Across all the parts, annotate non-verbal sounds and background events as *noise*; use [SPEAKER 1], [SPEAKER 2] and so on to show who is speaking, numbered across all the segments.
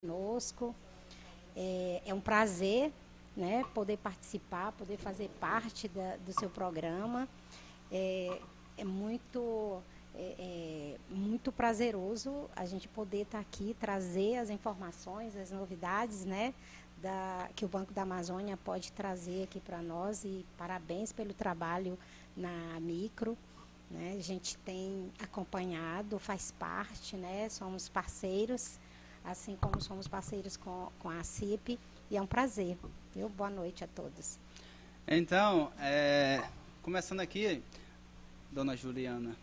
[SPEAKER 1] conosco. É, é, um prazer né, poder participar, poder fazer parte da, do seu programa. É, é muito, é, é muito prazeroso a gente poder estar aqui, trazer as informações, as novidades né, da, que o Banco da Amazônia pode trazer aqui para nós. E parabéns pelo trabalho na micro. Né? A gente tem acompanhado, faz parte, né? somos parceiros assim como somos parceiros com, com a CIP, e é um prazer. Viu? Boa noite a todos.
[SPEAKER 2] Então, é, começando aqui, dona Juliana,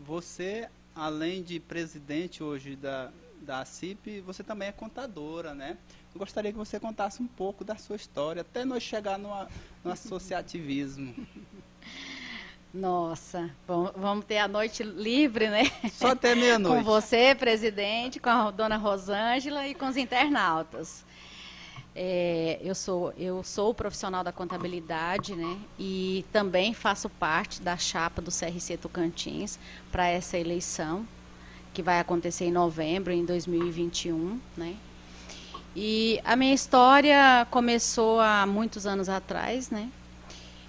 [SPEAKER 2] você, além de presidente hoje da, da CIP, você também é contadora, né? Eu gostaria que você contasse um pouco da sua história, até nós chegar no, no associativismo. *laughs*
[SPEAKER 3] Nossa, bom, vamos ter a noite livre, né?
[SPEAKER 2] Só até meia-noite. *laughs*
[SPEAKER 3] com você, presidente, com a dona Rosângela e com os internautas. É, eu, sou, eu sou profissional da contabilidade, né? E também faço parte da chapa do CRC Tocantins para essa eleição, que vai acontecer em novembro, em 2021, né? E a minha história começou há muitos anos atrás, né?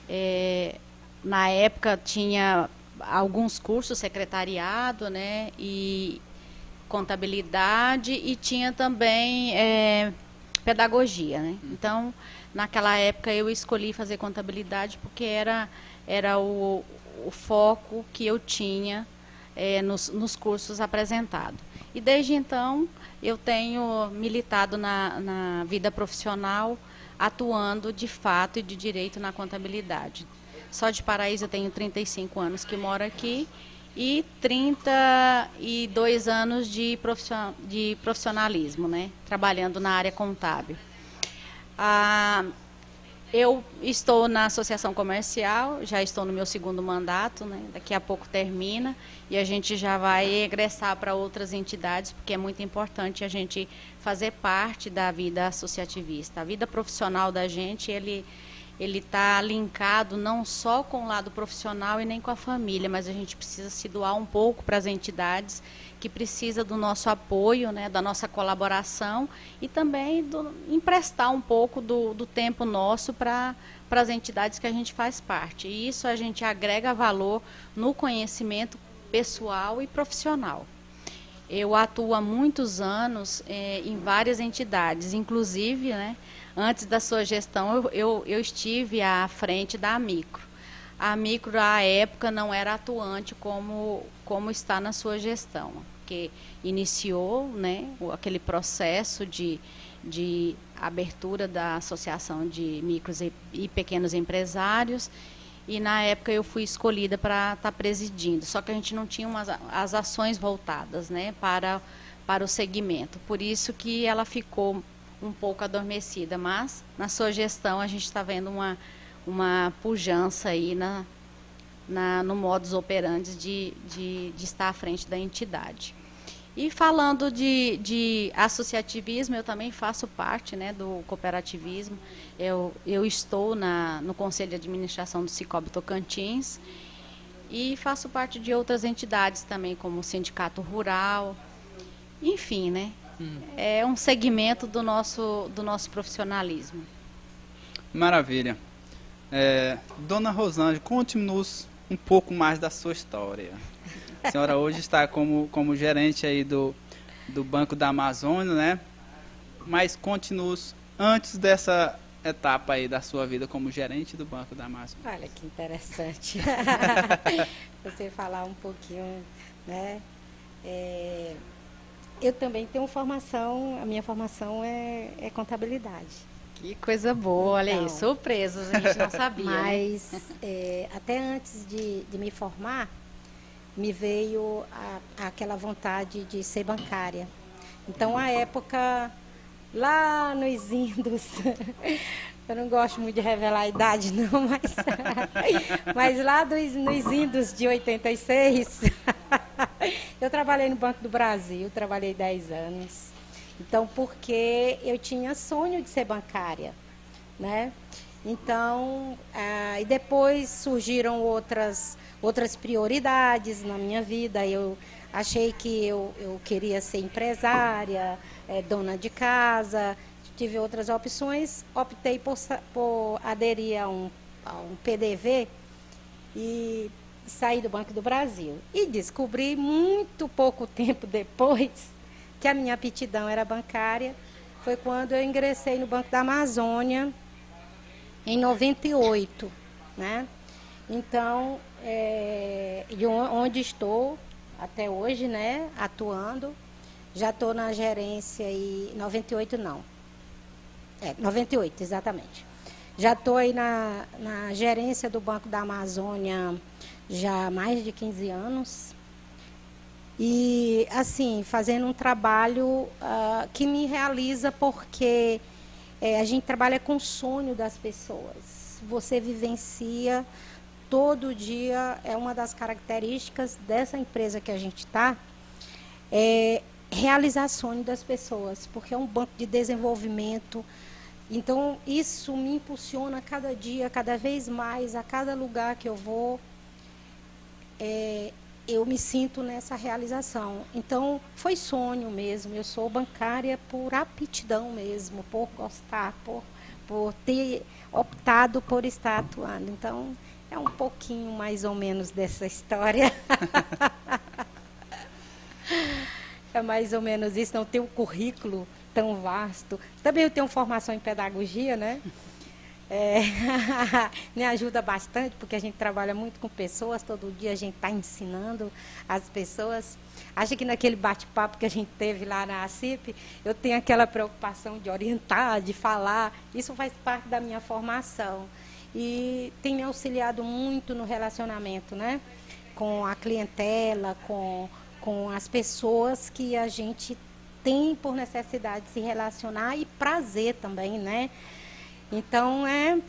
[SPEAKER 3] É, na época tinha alguns cursos secretariado, né, e contabilidade e tinha também é, pedagogia, né? Uhum. Então, naquela época eu escolhi fazer contabilidade porque era era o, o foco que eu tinha é, nos, nos cursos apresentados. E desde então eu tenho militado na, na vida profissional, atuando de fato e de direito na contabilidade. Só de Paraíso eu tenho 35 anos que moro aqui e 32 anos de, de profissionalismo, né? Trabalhando na área contábil. Ah, eu estou na associação comercial, já estou no meu segundo mandato, né? daqui a pouco termina e a gente já vai egressar para outras entidades, porque é muito importante a gente fazer parte da vida associativista. A vida profissional da gente, ele ele está linkado não só com o lado profissional e nem com a família, mas a gente precisa se doar um pouco para as entidades que precisa do nosso apoio, né, da nossa colaboração e também do, emprestar um pouco do, do tempo nosso para as entidades que a gente faz parte. E isso a gente agrega valor no conhecimento pessoal e profissional. Eu atuo há muitos anos eh, em várias entidades, inclusive, né, antes da sua gestão, eu, eu, eu estive à frente da Micro. A Micro, à época, não era atuante como, como está na sua gestão, porque iniciou né, aquele processo de, de abertura da Associação de Micros e, e Pequenos Empresários, e na época eu fui escolhida para estar tá presidindo, só que a gente não tinha umas, as ações voltadas né, para, para o segmento. Por isso que ela ficou um pouco adormecida, mas na sua gestão a gente está vendo uma, uma pujança aí na, na, no modus operandi de, de, de estar à frente da entidade. E falando de, de, associativismo, eu também faço parte né, do cooperativismo. Eu, eu estou na, no Conselho de Administração do Cicobi Tocantins e faço parte de outras entidades também, como o Sindicato Rural. Enfim, né? Hum. É um segmento do nosso, do nosso profissionalismo.
[SPEAKER 2] Maravilha. É, Dona Rosângela, conte-nos um pouco mais da sua história. A senhora hoje está como, como gerente aí do, do Banco da Amazônia, né? Mas conte-nos antes dessa etapa aí da sua vida como gerente do Banco da Amazônia.
[SPEAKER 1] Olha que interessante. *laughs* Você falar um pouquinho, né? É, eu também tenho formação, a minha formação é, é contabilidade.
[SPEAKER 3] Que coisa boa, olha então, aí, surpresas, a gente não *laughs* sabia.
[SPEAKER 1] Né? Mas né? é, até antes de, de, me formar, me veio a, aquela vontade de ser bancária. Então, a época, lá nos indos, *laughs* eu não gosto muito de revelar a idade, não, mas, *laughs* mas lá dos, nos indos de 86, eu trabalhei no Banco do Brasil, trabalhei 10 anos. Então, porque eu tinha sonho de ser bancária, né? Então, ah, e depois surgiram outras, outras prioridades na minha vida. Eu Achei que eu, eu queria ser empresária, é, dona de casa, tive outras opções, optei por, por aderir a um, a um PDV e saí do Banco do Brasil. E descobri muito pouco *laughs* tempo depois que a minha aptidão era bancária. Foi quando eu ingressei no Banco da Amazônia em 98, né? Então, é, onde estou até hoje, né, atuando, já estou na gerência e 98 não. É, 98, exatamente. Já estou aí na, na gerência do Banco da Amazônia já há mais de 15 anos. E, assim, fazendo um trabalho uh, que me realiza porque é, a gente trabalha com o sonho das pessoas. Você vivencia todo dia, é uma das características dessa empresa que a gente está, é realizar sonho das pessoas, porque é um banco de desenvolvimento. Então, isso me impulsiona cada dia, cada vez mais, a cada lugar que eu vou. É, eu me sinto nessa realização. Então, foi sonho mesmo. Eu sou bancária por aptidão mesmo, por gostar, por, por ter optado por estar atuando. Então, é um pouquinho mais ou menos dessa *laughs* história. é mais ou menos isso. Não tem um currículo tão vasto. Também eu tenho formação em pedagogia, né? É, *laughs* me ajuda bastante, porque a gente trabalha muito com pessoas, todo dia a gente está ensinando as pessoas. Acho que naquele bate-papo que a gente teve lá na ACIP, eu tenho aquela preocupação de orientar, de falar. Isso faz parte da minha formação. E tem me auxiliado muito no relacionamento, né? Com a clientela, com, com as pessoas que a gente tem por necessidade de se relacionar e prazer também, né? Então é,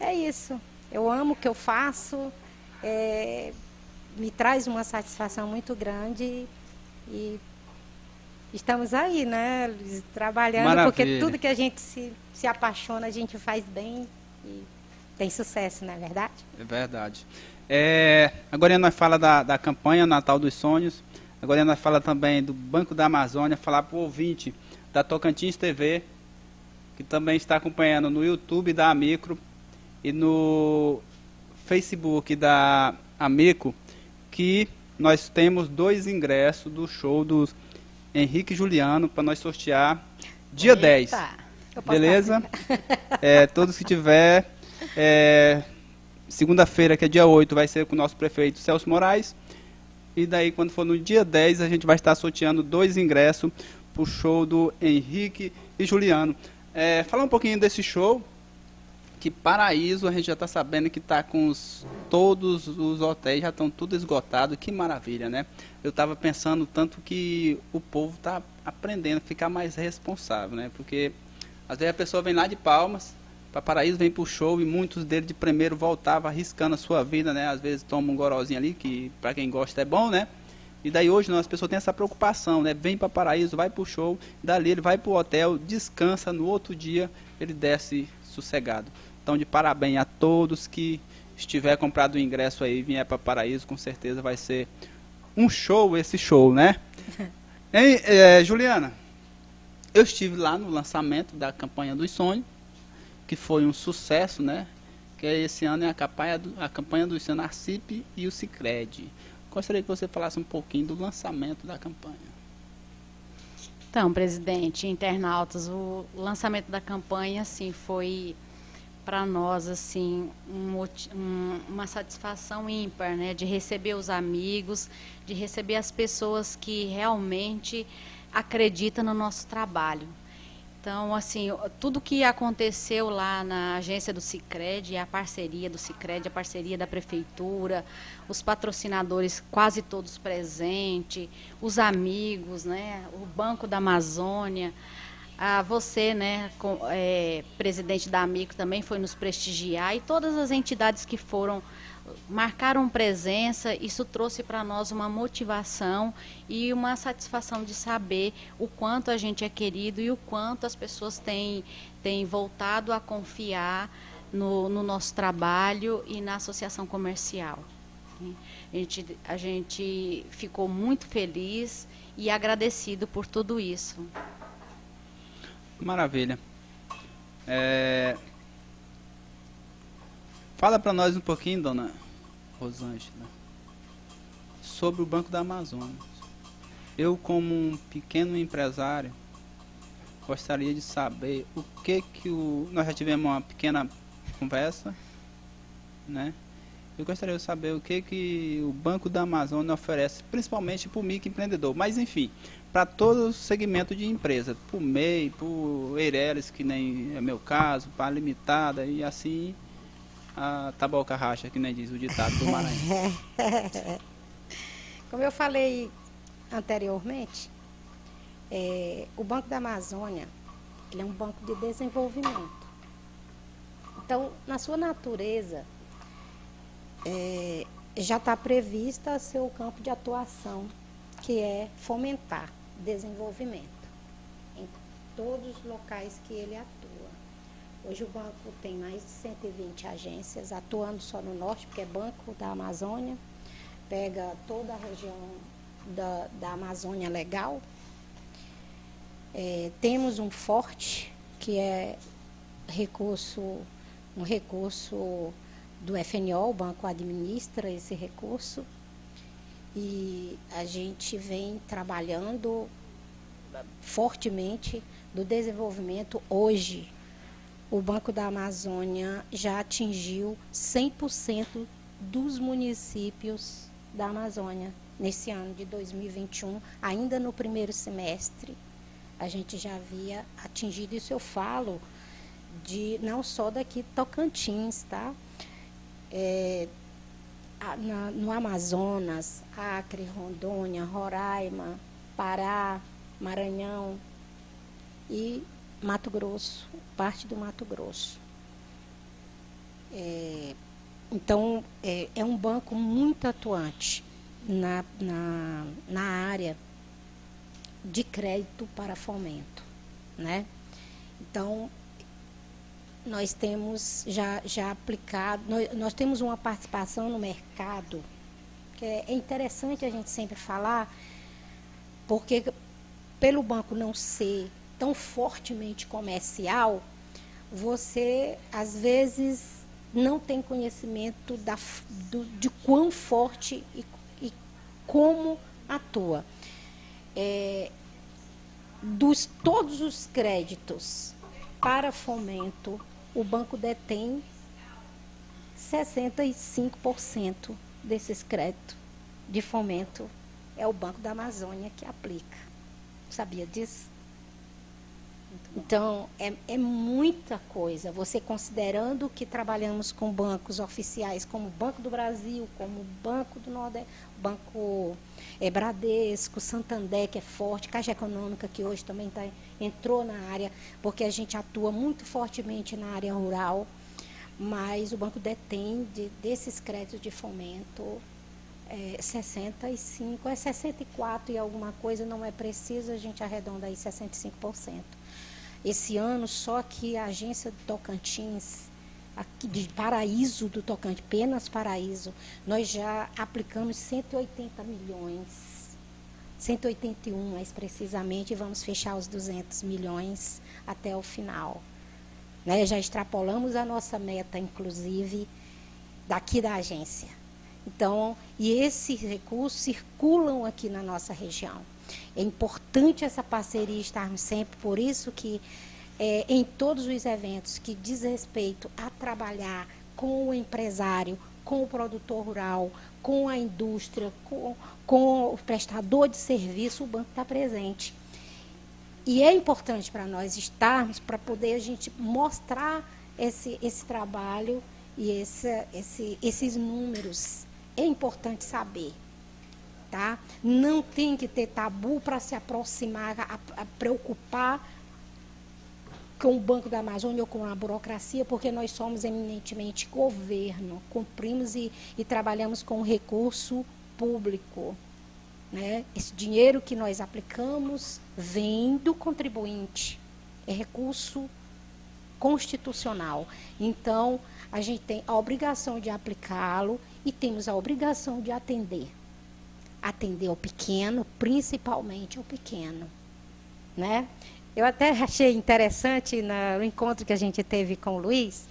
[SPEAKER 1] é isso. Eu amo o que eu faço, é, me traz uma satisfação muito grande e estamos aí, né, trabalhando, Maravilha. porque tudo que a gente se, se apaixona, a gente faz bem e tem sucesso, não é verdade?
[SPEAKER 2] É verdade. É, agora nós fala da, da campanha Natal dos Sonhos, agora nós fala também do Banco da Amazônia, falar para o ouvinte da Tocantins TV, que também está acompanhando no YouTube da Amicro e no Facebook da Amico, que nós temos dois ingressos do show do Henrique Juliano para nós sortear dia Eita, 10. Beleza? É, todos que tiver. É, Segunda-feira, que é dia 8, vai ser com o nosso prefeito Celso Moraes. E daí, quando for no dia 10, a gente vai estar sorteando dois ingressos para o show do Henrique e Juliano. É, falar um pouquinho desse show, que Paraíso a gente já está sabendo que está com os, todos os hotéis já estão tudo esgotado, que maravilha, né? Eu estava pensando tanto que o povo está aprendendo a ficar mais responsável, né? Porque às vezes a pessoa vem lá de Palmas, para Paraíso vem para o show e muitos deles de primeiro voltavam arriscando a sua vida, né? Às vezes toma um gorozinho ali, que para quem gosta é bom, né? E daí hoje não, as pessoas têm essa preocupação, né? Vem para Paraíso, vai para o show, dali ele vai para o hotel, descansa, no outro dia ele desce sossegado. Então de parabéns a todos que estiver comprado o ingresso aí e vier para Paraíso, com certeza vai ser um show esse show, né? *laughs* hein, é, Juliana, eu estive lá no lançamento da campanha dos sonhos, que foi um sucesso, né? Que esse ano é a campanha do, a campanha do Senacip e o Cicred. Gostaria que você falasse um pouquinho do lançamento da campanha.
[SPEAKER 3] Então, presidente, internautas, o lançamento da campanha, assim, foi para nós, assim, um, um, uma satisfação ímpar, né? De receber os amigos, de receber as pessoas que realmente acreditam no nosso trabalho. Então, assim, tudo que aconteceu lá na agência do Cicred, a parceria do Cicred, a parceria da prefeitura, os patrocinadores quase todos presentes, os amigos, né, o Banco da Amazônia, a você, né, com, é, presidente da Amigo, também foi nos prestigiar e todas as entidades que foram marcaram presença, isso trouxe para nós uma motivação e uma satisfação de saber o quanto a gente é querido e o quanto as pessoas têm, têm voltado a confiar no, no nosso trabalho e na associação comercial. A gente, a gente ficou muito feliz e agradecido por tudo isso.
[SPEAKER 2] Maravilha. É... Fala para nós um pouquinho, dona Rosângela, sobre o Banco da Amazônia. Eu, como um pequeno empresário, gostaria de saber o que que o... Nós já tivemos uma pequena conversa, né? Eu gostaria de saber o que que o Banco da Amazônia oferece, principalmente para o microempreendedor. Mas, enfim, para todo segmento de empresa, para o MEI, para o Eireles, que nem é meu caso, para a Limitada e assim a taboca racha, que nem diz o ditado do Maranhão. *laughs*
[SPEAKER 1] Como eu falei anteriormente, é, o Banco da Amazônia ele é um banco de desenvolvimento. Então, na sua natureza, é, já está prevista seu campo de atuação, que é fomentar desenvolvimento em todos os locais que ele atua. Hoje o banco tem mais de 120 agências atuando só no norte, porque é Banco da Amazônia, pega toda a região da, da Amazônia Legal. É, temos um forte, que é recurso, um recurso do FNO, o banco administra esse recurso. E a gente vem trabalhando fortemente do desenvolvimento hoje. O Banco da Amazônia já atingiu 100% dos municípios da Amazônia nesse ano de 2021, ainda no primeiro semestre. A gente já havia atingido isso. Eu falo de não só daqui Tocantins, tá? É, na, no Amazonas, Acre, Rondônia, Roraima, Pará, Maranhão e Mato Grosso, parte do Mato Grosso. É, então, é, é, um banco muito atuante na, na, na área de crédito para fomento. Né? Então, nós temos já, já aplicado, nós, nós temos uma participação no mercado, que é, é interessante a gente sempre falar, porque pelo banco não ser tão fortemente comercial, você às vezes não tem conhecimento da, do, de quão forte e, e como atua. É, dos todos os créditos para fomento, o banco detém 65% desses créditos de fomento. É o Banco da Amazônia que aplica. Sabia disso? Então, é, é, muita coisa. Você considerando que trabalhamos com bancos oficiais como o Banco do Brasil, como o Banco do Nordeste, Banco é, Bradesco, Santander, que é forte, Caixa Econômica, que hoje também tá, entrou na área, porque a gente atua muito fortemente na área rural, mas o banco detém de, desses créditos de fomento é, 65, é 64 e alguma coisa, não é preciso, a gente arredonda aí 65%. Esse ano, só que a agência do Tocantins, de Paraíso do Tocantins, apenas Paraíso, nós já aplicamos 180 milhões 181 mais precisamente, e vamos fechar os 200 milhões até o final. Né? Já extrapolamos a nossa meta, inclusive, daqui da agência. Então, e esses recursos circulam aqui na nossa região. É importante essa parceria estarmos sempre, por isso que é, em todos os eventos que diz respeito a trabalhar com o empresário, com o produtor rural, com a indústria, com, com o prestador de serviço, o banco está presente. E é importante para nós estarmos, para poder a gente mostrar esse, esse trabalho e esse, esse, esses números. É importante saber. Tá? Não tem que ter tabu para se aproximar, a, a preocupar com o Banco da Amazônia ou com a burocracia, porque nós somos eminentemente governo, cumprimos e, e trabalhamos com recurso público. Né? Esse dinheiro que nós aplicamos vem do contribuinte, é recurso constitucional. Então, a gente tem a obrigação de aplicá-lo e temos a obrigação de atender. Atender ao pequeno, principalmente ao pequeno. Né? Eu até achei interessante no encontro que a gente teve com o Luiz,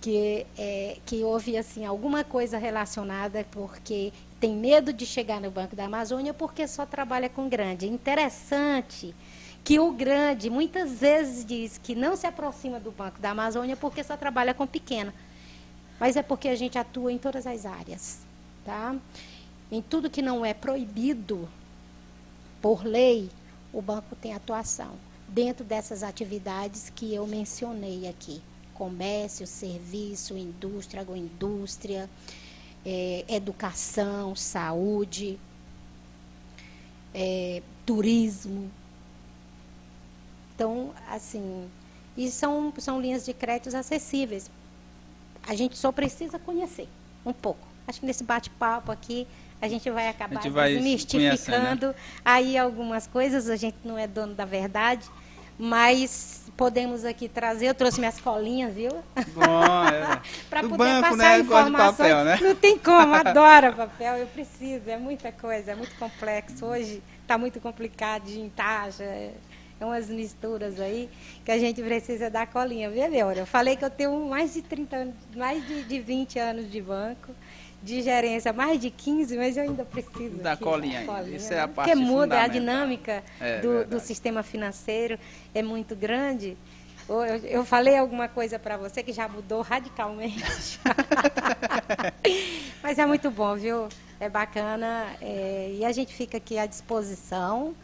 [SPEAKER 1] que, é, que houve assim, alguma coisa relacionada porque tem medo de chegar no Banco da Amazônia porque só trabalha com grande. Interessante que o grande muitas vezes diz que não se aproxima do Banco da Amazônia porque só trabalha com pequeno. Mas é porque a gente atua em todas as áreas. Tá? Em tudo que não é proibido por lei, o banco tem atuação. Dentro dessas atividades que eu mencionei aqui: comércio, serviço, indústria, agroindústria, é, educação, saúde, é, turismo. Então, assim, e são, são linhas de créditos acessíveis. A gente só precisa conhecer um pouco. Acho que nesse bate-papo aqui a gente vai acabar
[SPEAKER 2] gente vai
[SPEAKER 1] desmistificando
[SPEAKER 2] né?
[SPEAKER 1] aí algumas coisas. A gente não é dono da verdade, mas podemos aqui trazer. Eu trouxe minhas colinhas, viu?
[SPEAKER 2] Bom, é. *laughs*
[SPEAKER 1] Para poder
[SPEAKER 2] banco,
[SPEAKER 1] passar
[SPEAKER 2] né?
[SPEAKER 1] Informações.
[SPEAKER 2] papel, né?
[SPEAKER 1] Não tem como, *laughs* adoro papel, eu preciso, é muita coisa, é muito complexo. Hoje está muito complicado de taxa, é é umas misturas aí que a gente precisa dar colinha, viu, Leora? Eu falei que eu tenho mais de 30 anos, mais de, de 20 anos de banco, de gerência, mais de 15, mas eu ainda preciso
[SPEAKER 2] Da
[SPEAKER 1] aqui
[SPEAKER 2] colinha
[SPEAKER 1] dar
[SPEAKER 2] ainda. Isso é a
[SPEAKER 1] né?
[SPEAKER 2] parte
[SPEAKER 1] Porque muda, a dinâmica
[SPEAKER 2] É,
[SPEAKER 1] do, do sistema financeiro é muito grande. Eu, eu falei alguma coisa para você que já mudou radicalmente. *laughs* Mas é muito bom, viu? É bacana. é, e a gente fica aqui à disposição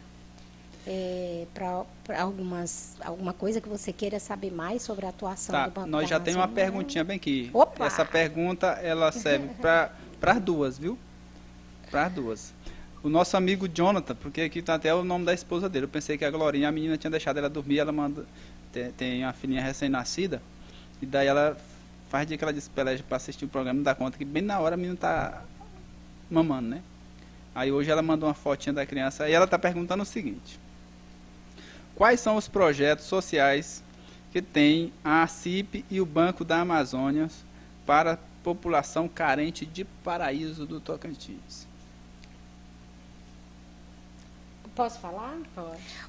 [SPEAKER 1] para algumas alguma coisa que você queira saber mais sobre a atuação
[SPEAKER 2] Tá,
[SPEAKER 1] do Banco
[SPEAKER 2] nós já temos uma perguntinha bem aqui.
[SPEAKER 1] Opa!
[SPEAKER 2] Essa pergunta, ela serve para as duas, viu? Para as duas. O nosso amigo Jonathan, porque aqui tá até o nome da esposa dele. Eu pensei que a Glorinha, a menina tinha deixado ela dormir, ela manda tem, tem uma filhinha recém-nascida, e daí ela faz dia que ela ela para assistir o programa, não dá conta que bem na hora a menina tá mamando, né? Aí hoje ela mandou uma fotinha da criança e ela tá perguntando o seguinte: Quais são os projetos sociais que tem a CIP e o Banco da Amazônia para a população carente de paraíso do Tocantins?
[SPEAKER 1] Posso falar?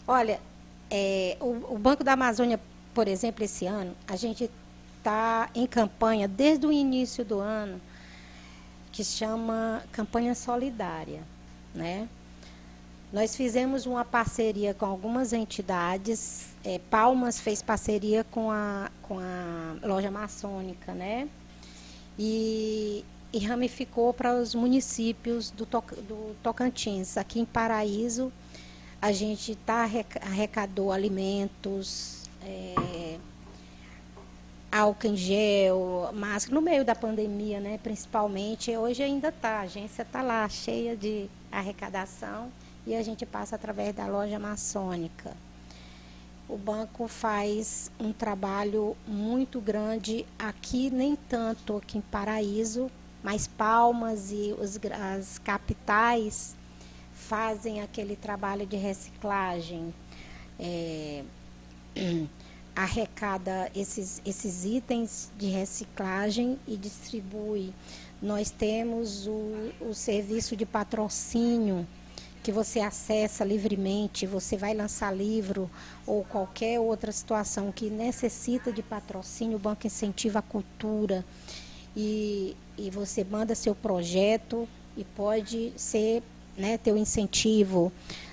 [SPEAKER 1] Olha, é, o, o Banco da Amazônia, por exemplo, esse ano, a gente está em campanha desde o início do ano, que chama Campanha Solidária. Né? Nós fizemos uma parceria com algumas entidades. é, Palmas fez parceria com a, com a loja maçônica, né? E, e ramificou para os municípios do, do Tocantins. Aqui em Paraíso, a gente tá, arreca- arrecadou alimentos, é, álcool em gel, máscara, no meio da pandemia, né, principalmente. Hoje ainda está, a agência está lá, cheia de arrecadação, e a gente passa através da loja maçônica. O banco faz um trabalho muito grande aqui, nem tanto aqui em Paraíso, mas Palmas e os as capitais fazem aquele trabalho de reciclagem. é, *clears throat* arrecada esses, esses itens de reciclagem e distribui. Nós temos o, o serviço de patrocínio que você acessa livremente, você vai lançar livro ou qualquer outra situação que necessita de patrocínio, o banco incentiva a cultura e, e você manda seu projeto e pode ser né, teu incentivo.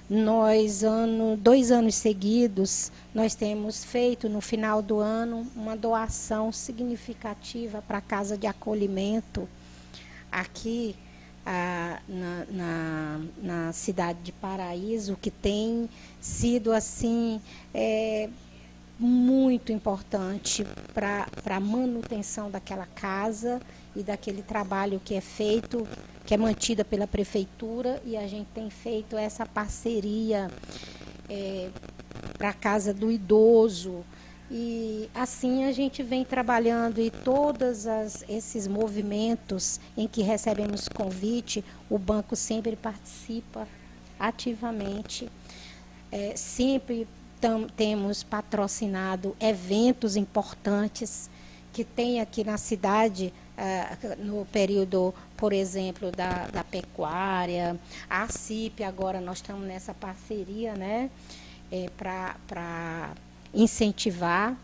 [SPEAKER 1] Nós, ano, dois anos seguidos, nós temos feito no final do ano uma doação significativa para a casa de acolhimento aqui ah, na, na, na cidade de Paraíso, que tem sido assim é, muito importante para a manutenção daquela casa e daquele trabalho que é feito, que é mantida pela prefeitura, e a gente tem feito essa parceria para a casa do idoso. E assim a gente vem trabalhando e todos esses movimentos em que recebemos convite, o banco sempre participa ativamente. É, sempre tam- temos patrocinado eventos importantes que tem aqui na cidade, ah, no período por exemplo, da, da pecuária, a CIP agora nós estamos nessa parceria, né, é, para incentivar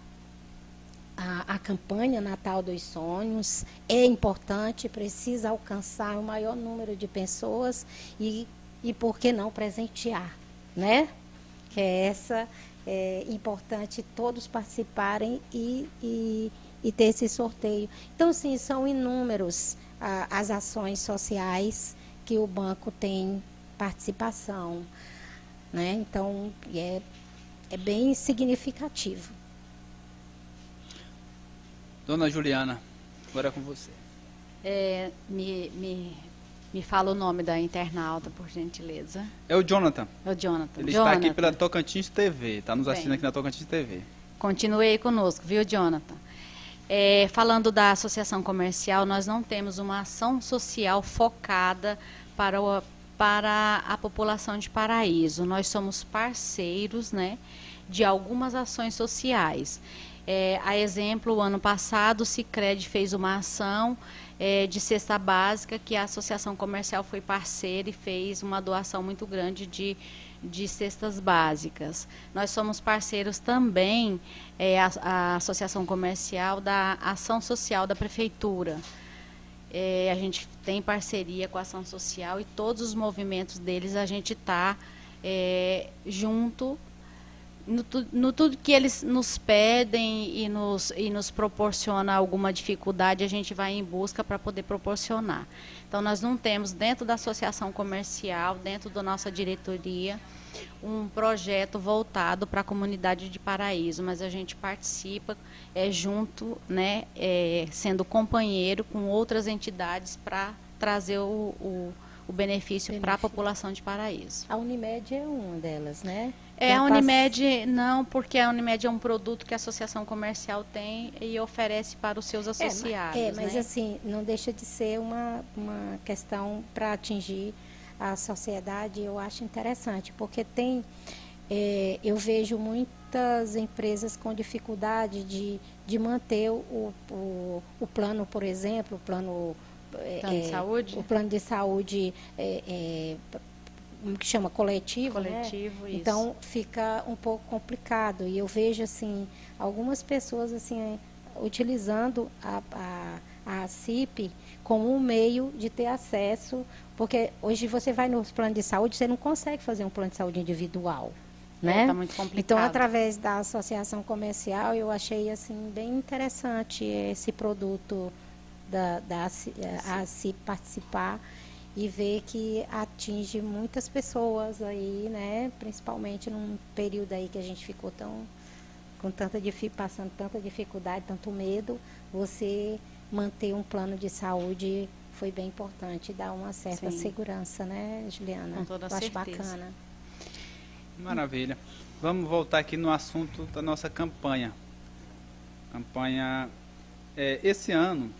[SPEAKER 1] a, a, campanha Natal dos Sonhos. É importante, precisa alcançar o maior número de pessoas e, e por que não presentear, né? Que é essa é importante todos participarem e, e, e ter esse sorteio. Então, sim, são inúmeros as ações sociais que o banco tem participação. Né? Então, é, é bem significativo.
[SPEAKER 2] Dona Juliana, agora é com você.
[SPEAKER 3] É, me, me, me fala o nome da internauta, por gentileza.
[SPEAKER 2] É o Jonathan.
[SPEAKER 3] É o Jonathan.
[SPEAKER 2] Ele
[SPEAKER 3] Jonathan.
[SPEAKER 2] está aqui pela Tocantins TV, está nos assistindo
[SPEAKER 3] Bem.
[SPEAKER 2] aqui na Tocantins TV.
[SPEAKER 3] Continue aí conosco, viu, Jonathan? É, falando da associação comercial, nós não temos uma ação social focada para, o, para a população de Paraíso. Nós somos parceiros né, de algumas ações sociais. É, a exemplo, o ano passado, o Cicred fez uma ação é, de cesta básica que a Associação Comercial foi parceira e fez uma doação muito grande de, de cestas básicas. Nós somos parceiros também, é, a, a Associação Comercial, da Ação Social da Prefeitura. É, a gente tem parceria com a Ação Social e todos os movimentos deles a gente está é, junto no, no tudo que eles nos pedem e nos, e nos proporciona alguma dificuldade, a gente vai em busca para poder proporcionar. Então, nós não temos dentro da associação comercial, dentro da nossa diretoria, um projeto voltado para a comunidade de Paraíso, mas a gente participa é, junto, né, é, sendo companheiro com outras entidades para trazer o, o, o benefício para a
[SPEAKER 1] Benefício.
[SPEAKER 3] população de Paraíso.
[SPEAKER 1] A Unimed é uma delas, né?
[SPEAKER 3] É, a
[SPEAKER 1] pass-
[SPEAKER 3] Unimed não, porque a Unimed é um produto que a associação comercial tem e oferece para os seus
[SPEAKER 1] É, ma-
[SPEAKER 3] associados.
[SPEAKER 1] É, mas
[SPEAKER 3] né?
[SPEAKER 1] assim, não deixa de ser uma, uma questão para atingir a sociedade, eu acho interessante, porque tem, é, eu vejo muitas empresas com dificuldade de, de manter o, o, o plano, por exemplo, o plano, é,
[SPEAKER 3] Plano de
[SPEAKER 1] é,
[SPEAKER 3] saúde?
[SPEAKER 1] o plano de saúde é, é, p- que chama coletivo, né?
[SPEAKER 3] coletivo, isso.
[SPEAKER 1] Então fica um pouco complicado e eu vejo assim algumas pessoas assim utilizando a, a, a CIP como um meio de ter acesso, porque hoje você vai nos planos de saúde, você não consegue fazer um plano de saúde individual, né?
[SPEAKER 3] É, tá muito complicado.
[SPEAKER 1] Então, através da associação comercial, eu achei assim bem interessante esse produto da, da ACI- a ACIP participar e ver que atinge muitas pessoas aí, né? Principalmente num período aí que a gente ficou tão com tanta passando tanta dificuldade, tanto medo, você manter um plano de saúde foi bem importante, dá uma certa
[SPEAKER 3] Sim.
[SPEAKER 1] segurança, né, Juliana?
[SPEAKER 3] Com toda
[SPEAKER 1] Eu acho
[SPEAKER 3] certeza.
[SPEAKER 1] bacana.
[SPEAKER 2] Maravilha. Vamos voltar aqui no assunto da nossa campanha. Campanha. é, esse ano,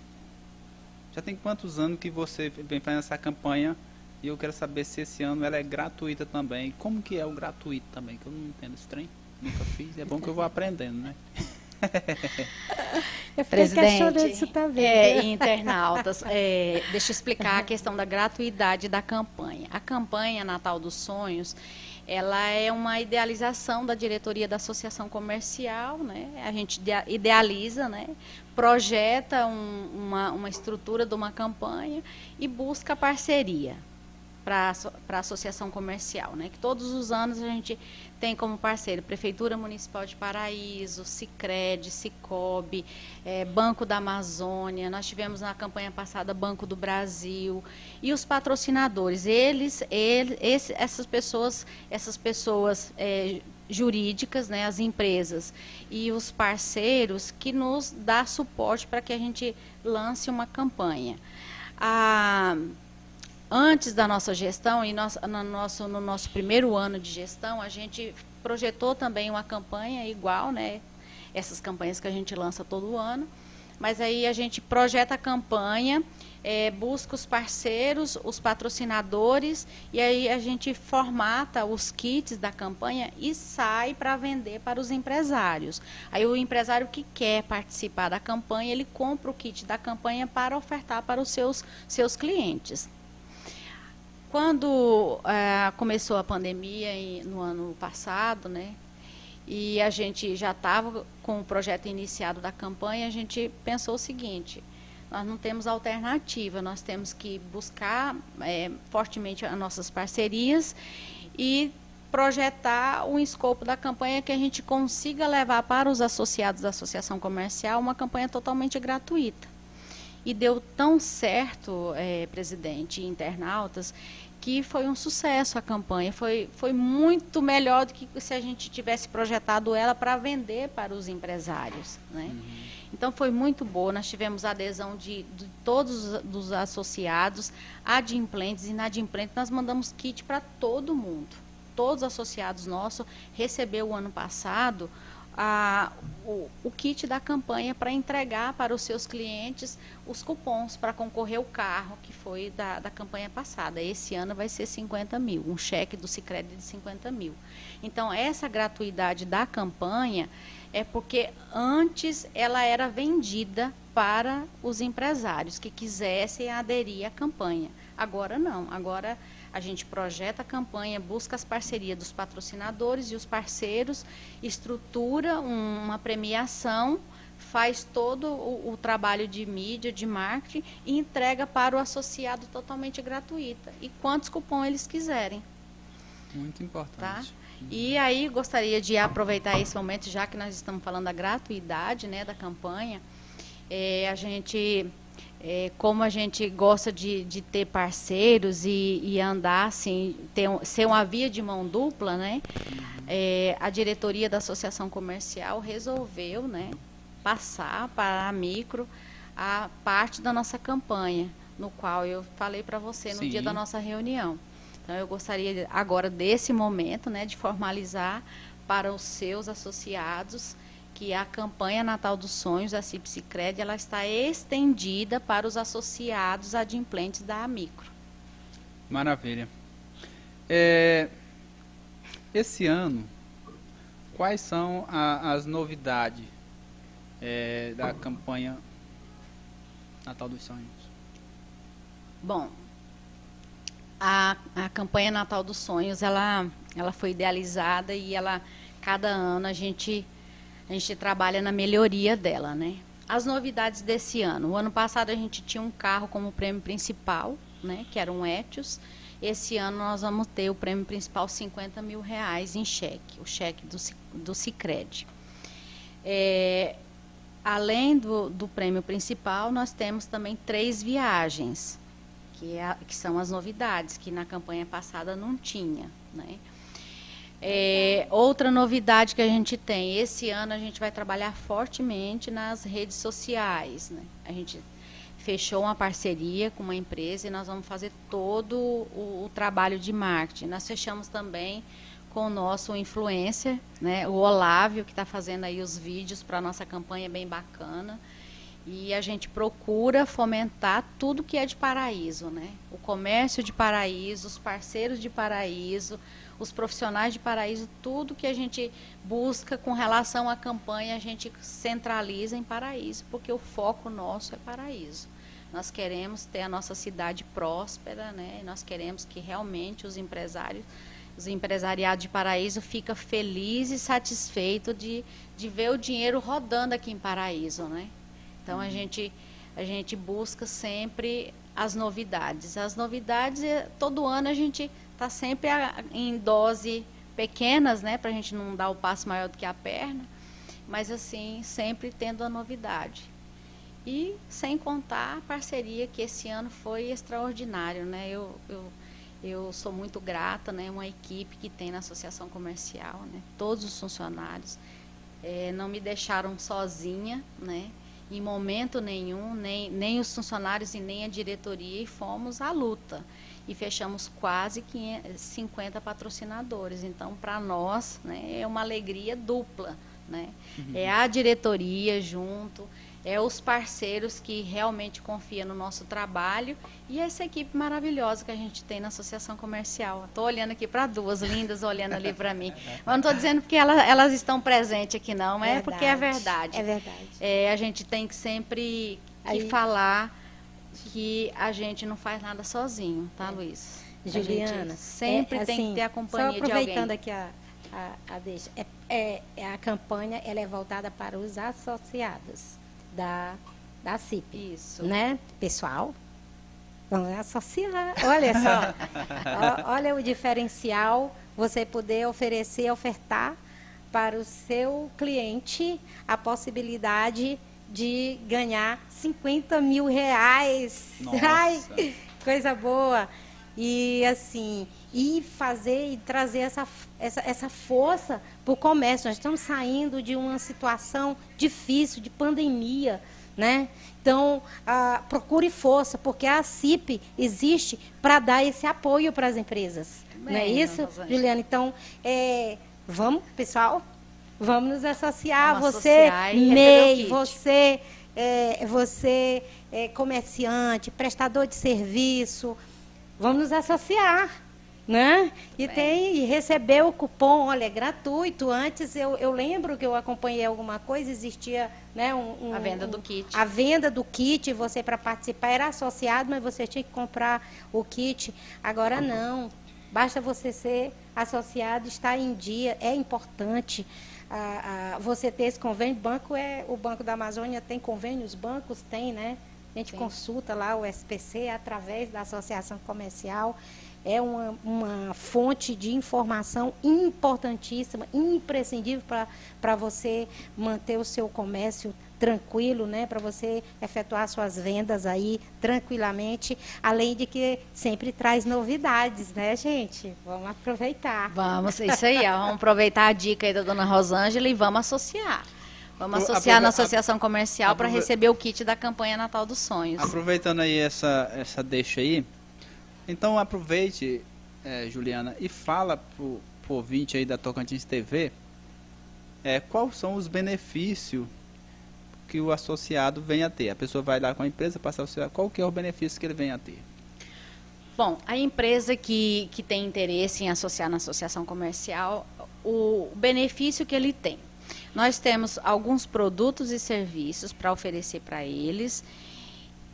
[SPEAKER 2] já tem quantos anos que você vem fazendo essa campanha? E eu quero saber se esse ano ela é gratuita também. Como que é o gratuito também? Que eu não entendo esse trem. Nunca fiz. É bom que eu vou aprendendo, né? *laughs*
[SPEAKER 1] Eu
[SPEAKER 3] Presidente,
[SPEAKER 1] isso também.
[SPEAKER 3] é, internautas, é, deixa eu explicar a questão da gratuidade da campanha. A campanha Natal dos Sonhos, ela é uma idealização da diretoria da Associação Comercial, né? A gente idea- idealiza, né? Projeta um- uma, uma estrutura de uma campanha e busca parceria para a associação comercial, né? Que todos os anos a gente tem como parceiro Prefeitura Municipal de Paraíso, Sicredi, Cicobi, eh, Banco da Amazônia. Nós tivemos na campanha passada Banco do Brasil e os patrocinadores. Eles, ele- esse- essas pessoas, essas pessoas eh, jurídicas, né, as empresas e os parceiros que nos dá suporte para que a gente lance uma campanha. Antes da nossa gestão e nós, no, nosso, no nosso primeiro ano de gestão, a gente projetou também uma campanha igual, né? Essas campanhas que a gente lança todo ano, mas aí a gente projeta a campanha, é, busca os parceiros, os patrocinadores, e aí a gente formata os kits da campanha e sai para vender para os empresários. Aí o empresário que quer participar da campanha, ele compra o kit da campanha para ofertar para os seus, seus clientes. Quando é, começou a pandemia em, no ano passado, né, e a gente já estava com o projeto iniciado da campanha, a gente pensou o seguinte: nós não temos alternativa, nós temos que buscar é, fortemente as nossas parcerias e projetar um escopo da campanha que a gente consiga levar para os associados da associação comercial uma campanha totalmente gratuita. E deu tão certo, é, presidente internautas, que foi um sucesso a campanha. Foi, foi muito melhor do que se a gente tivesse projetado ela para vender para os empresários. Né? Uhum. Então foi muito boa. Nós tivemos adesão de, de todos os associados, adimplentes e inadimplentes. Nós mandamos kit para todo mundo. Todos os associados nossos receberam o ano passado a, o, o, kit da campanha para entregar para os seus clientes os cupons para concorrer o carro que foi da, da campanha passada. Esse ano vai ser 50 mil, um cheque do Cicred de 50 mil. Então, essa gratuidade da campanha é porque antes ela era vendida para os empresários que quisessem aderir à campanha. Agora não, agora a gente projeta a campanha, busca as parcerias dos patrocinadores e os parceiros, estrutura uma premiação, faz todo o, o, trabalho de mídia, de marketing e entrega para o associado totalmente gratuita. E quantos cupons eles quiserem.
[SPEAKER 2] Muito importante. Tá?
[SPEAKER 3] E aí gostaria de aproveitar esse momento, já que nós estamos falando da gratuidade né, da campanha, é, a gente é, como a gente gosta de, de ter parceiros e, e andar assim, ter ser uma via de mão dupla, né? É, a diretoria da Associação Comercial resolveu, né, passar para a micro a parte da nossa campanha, no qual eu falei para você no Sim. dia da nossa reunião. Então eu gostaria agora desse momento, né, de formalizar para os seus associados que a campanha Natal dos Sonhos, a Cipsicred, ela está estendida para os associados adimplentes da Micro.
[SPEAKER 2] Maravilha. É, esse ano, quais são a, as novidades é, da campanha Natal dos Sonhos?
[SPEAKER 3] Bom, a, a campanha Natal dos Sonhos, ela, ela foi idealizada e ela, cada ano a gente a gente trabalha na melhoria dela, né? As novidades desse ano. O ano passado a gente tinha um carro como prêmio principal, né? Que era um Etios. Esse ano nós vamos ter o prêmio principal 50 mil reais em cheque, o cheque do, do Cicred. É, além do, do prêmio principal, nós temos também três viagens, que, é, que são as novidades, que na campanha passada não tinha. Né? É, outra novidade que a gente tem, esse ano a gente vai trabalhar fortemente nas redes sociais. Né? A gente fechou uma parceria com uma empresa e nós vamos fazer todo o, o trabalho de marketing. Nós fechamos também com o nosso influencer, né, o Olávio, que está fazendo aí os vídeos para a nossa campanha bem bacana. E a gente procura fomentar tudo que é de paraíso, né? O comércio de paraíso, os parceiros de paraíso, os profissionais de Paraíso, tudo que a gente busca com relação à campanha, a gente centraliza em Paraíso, porque o foco nosso é Paraíso. Nós queremos ter a nossa cidade próspera, né? Nós queremos que realmente os empresários, os empresariados de Paraíso fica feliz e satisfeito de, de ver o dinheiro rodando aqui em Paraíso, né? Então a uhum. gente a gente busca sempre as novidades. As novidades, é, todo ano a gente está sempre em dose pequenas, né, para a gente não dar o passo maior do que a perna, mas assim, sempre tendo a novidade. E sem contar a parceria que esse ano foi extraordinário, né? Eu, eu, eu sou muito grata, né? Uma equipe que tem na associação comercial, né? Todos os funcionários é, não me deixaram sozinha, né? Em momento nenhum, nem, nem os funcionários e nem a diretoria, e fomos à luta e fechamos quase 50 patrocinadores. Então, para nós, né, é uma alegria dupla. Né? Uhum. É a diretoria junto, é os parceiros que realmente confiam no nosso trabalho e essa equipe maravilhosa que a gente tem na Associação Comercial. Estou olhando aqui para duas lindas olhando ali para mim. *laughs* Mas não estou dizendo porque elas, elas, estão presentes aqui, não, é porque é verdade.
[SPEAKER 1] É verdade.
[SPEAKER 3] É, a gente tem que sempre que Aí... falar que a gente não faz nada sozinho, tá, Luiz?
[SPEAKER 1] Juliana,
[SPEAKER 3] sempre é, tem assim, que ter a companhia
[SPEAKER 1] de alguém.
[SPEAKER 3] aproveitando
[SPEAKER 1] aqui a, a, a deixa, é, é, é, a campanha ela é voltada para os associados da, da CIP.
[SPEAKER 3] Isso.
[SPEAKER 1] Né? Pessoal, vamos associar. Olha só. *laughs* olha o diferencial você poder oferecer, ofertar para o seu cliente a possibilidade de ganhar 50 mil reais.
[SPEAKER 2] Nossa. Ai,
[SPEAKER 1] coisa boa. E assim, e fazer e trazer essa, essa, essa força para o comércio. Nós estamos saindo de uma situação difícil, de pandemia. Né? Então, ah, procure força, porque a CIP existe para dar esse apoio para as empresas. Bem, não é isso, Juliana? Então, é, vamos, pessoal, vamos nos associar. Vamos você, MEI, você, é, você é, comerciante, prestador de serviço, vamos nos associar né? E Bem. tem e receber o cupom, olha, é gratuito. Antes eu, eu lembro que eu acompanhei alguma coisa, existia, né, um, um
[SPEAKER 3] a venda do kit.
[SPEAKER 1] A venda do kit, você para participar era associado, mas você tinha que comprar o kit. Agora não. Basta você ser associado, estar em dia, é importante. A você ter esse convênio, banco é o Banco da Amazônia tem convênio, os bancos têm, né? A gente Sim. consulta lá o SPC através da associação comercial é uma, uma fonte de informação importantíssima, imprescindível para você manter o seu comércio tranquilo, né, para você efetuar suas vendas aí tranquilamente, além de que sempre traz novidades, né, gente? Vamos aproveitar.
[SPEAKER 3] Vamos, isso aí, vamos aproveitar a dica aí da dona Rosângela e vamos associar. Vamos associar na associação comercial para receber o kit da campanha Natal dos Sonhos.
[SPEAKER 2] Aproveitando aí essa, essa deixa aí, então aproveite, é, Juliana, e fala para o ouvinte aí da Tocantins TV é, quais são os benefícios que o associado vem a ter. A pessoa vai lá com a empresa, passa a associar, qual que é o benefício que ele vem a ter?
[SPEAKER 3] Bom, a empresa que, que tem interesse em associar na associação comercial, o benefício que ele tem. Nós temos alguns produtos e serviços para oferecer para eles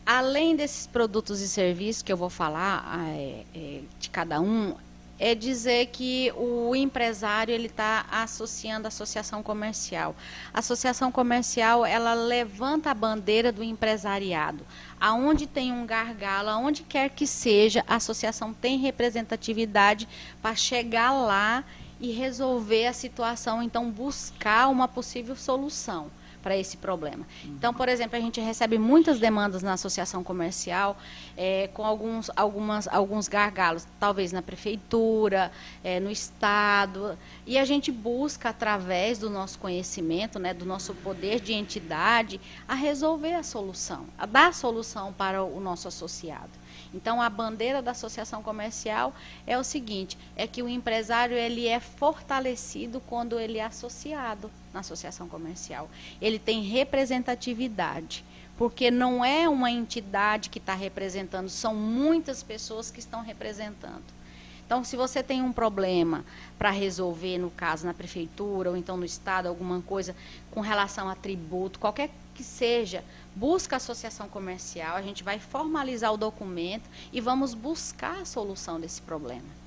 [SPEAKER 3] além desses produtos e serviços que eu vou falar é, é, de cada um, é dizer que o empresário ele está associando a associação comercial. A associação comercial ela levanta a bandeira do empresariado. Aonde tem um gargalo, aonde quer que seja, a associação tem representatividade para chegar lá e resolver a situação, então buscar uma possível solução para esse problema. Então, por exemplo, a gente recebe muitas demandas na associação comercial é, com alguns, algumas, alguns gargalos, talvez na prefeitura, é, no estado, e a gente busca através do nosso conhecimento, né, do nosso poder de entidade, a resolver a solução, a dar a solução para o nosso associado. Então, a bandeira da associação comercial é o seguinte: é que o empresário ele é fortalecido quando ele é associado na associação comercial. Ele tem representatividade, porque não é uma entidade que está representando, são muitas pessoas que estão representando. Então, se você tem um problema para resolver, no caso, na prefeitura ou então no Estado, alguma coisa com relação a tributo, qualquer que seja, busca a associação comercial, a gente vai formalizar o documento e vamos buscar a solução desse problema.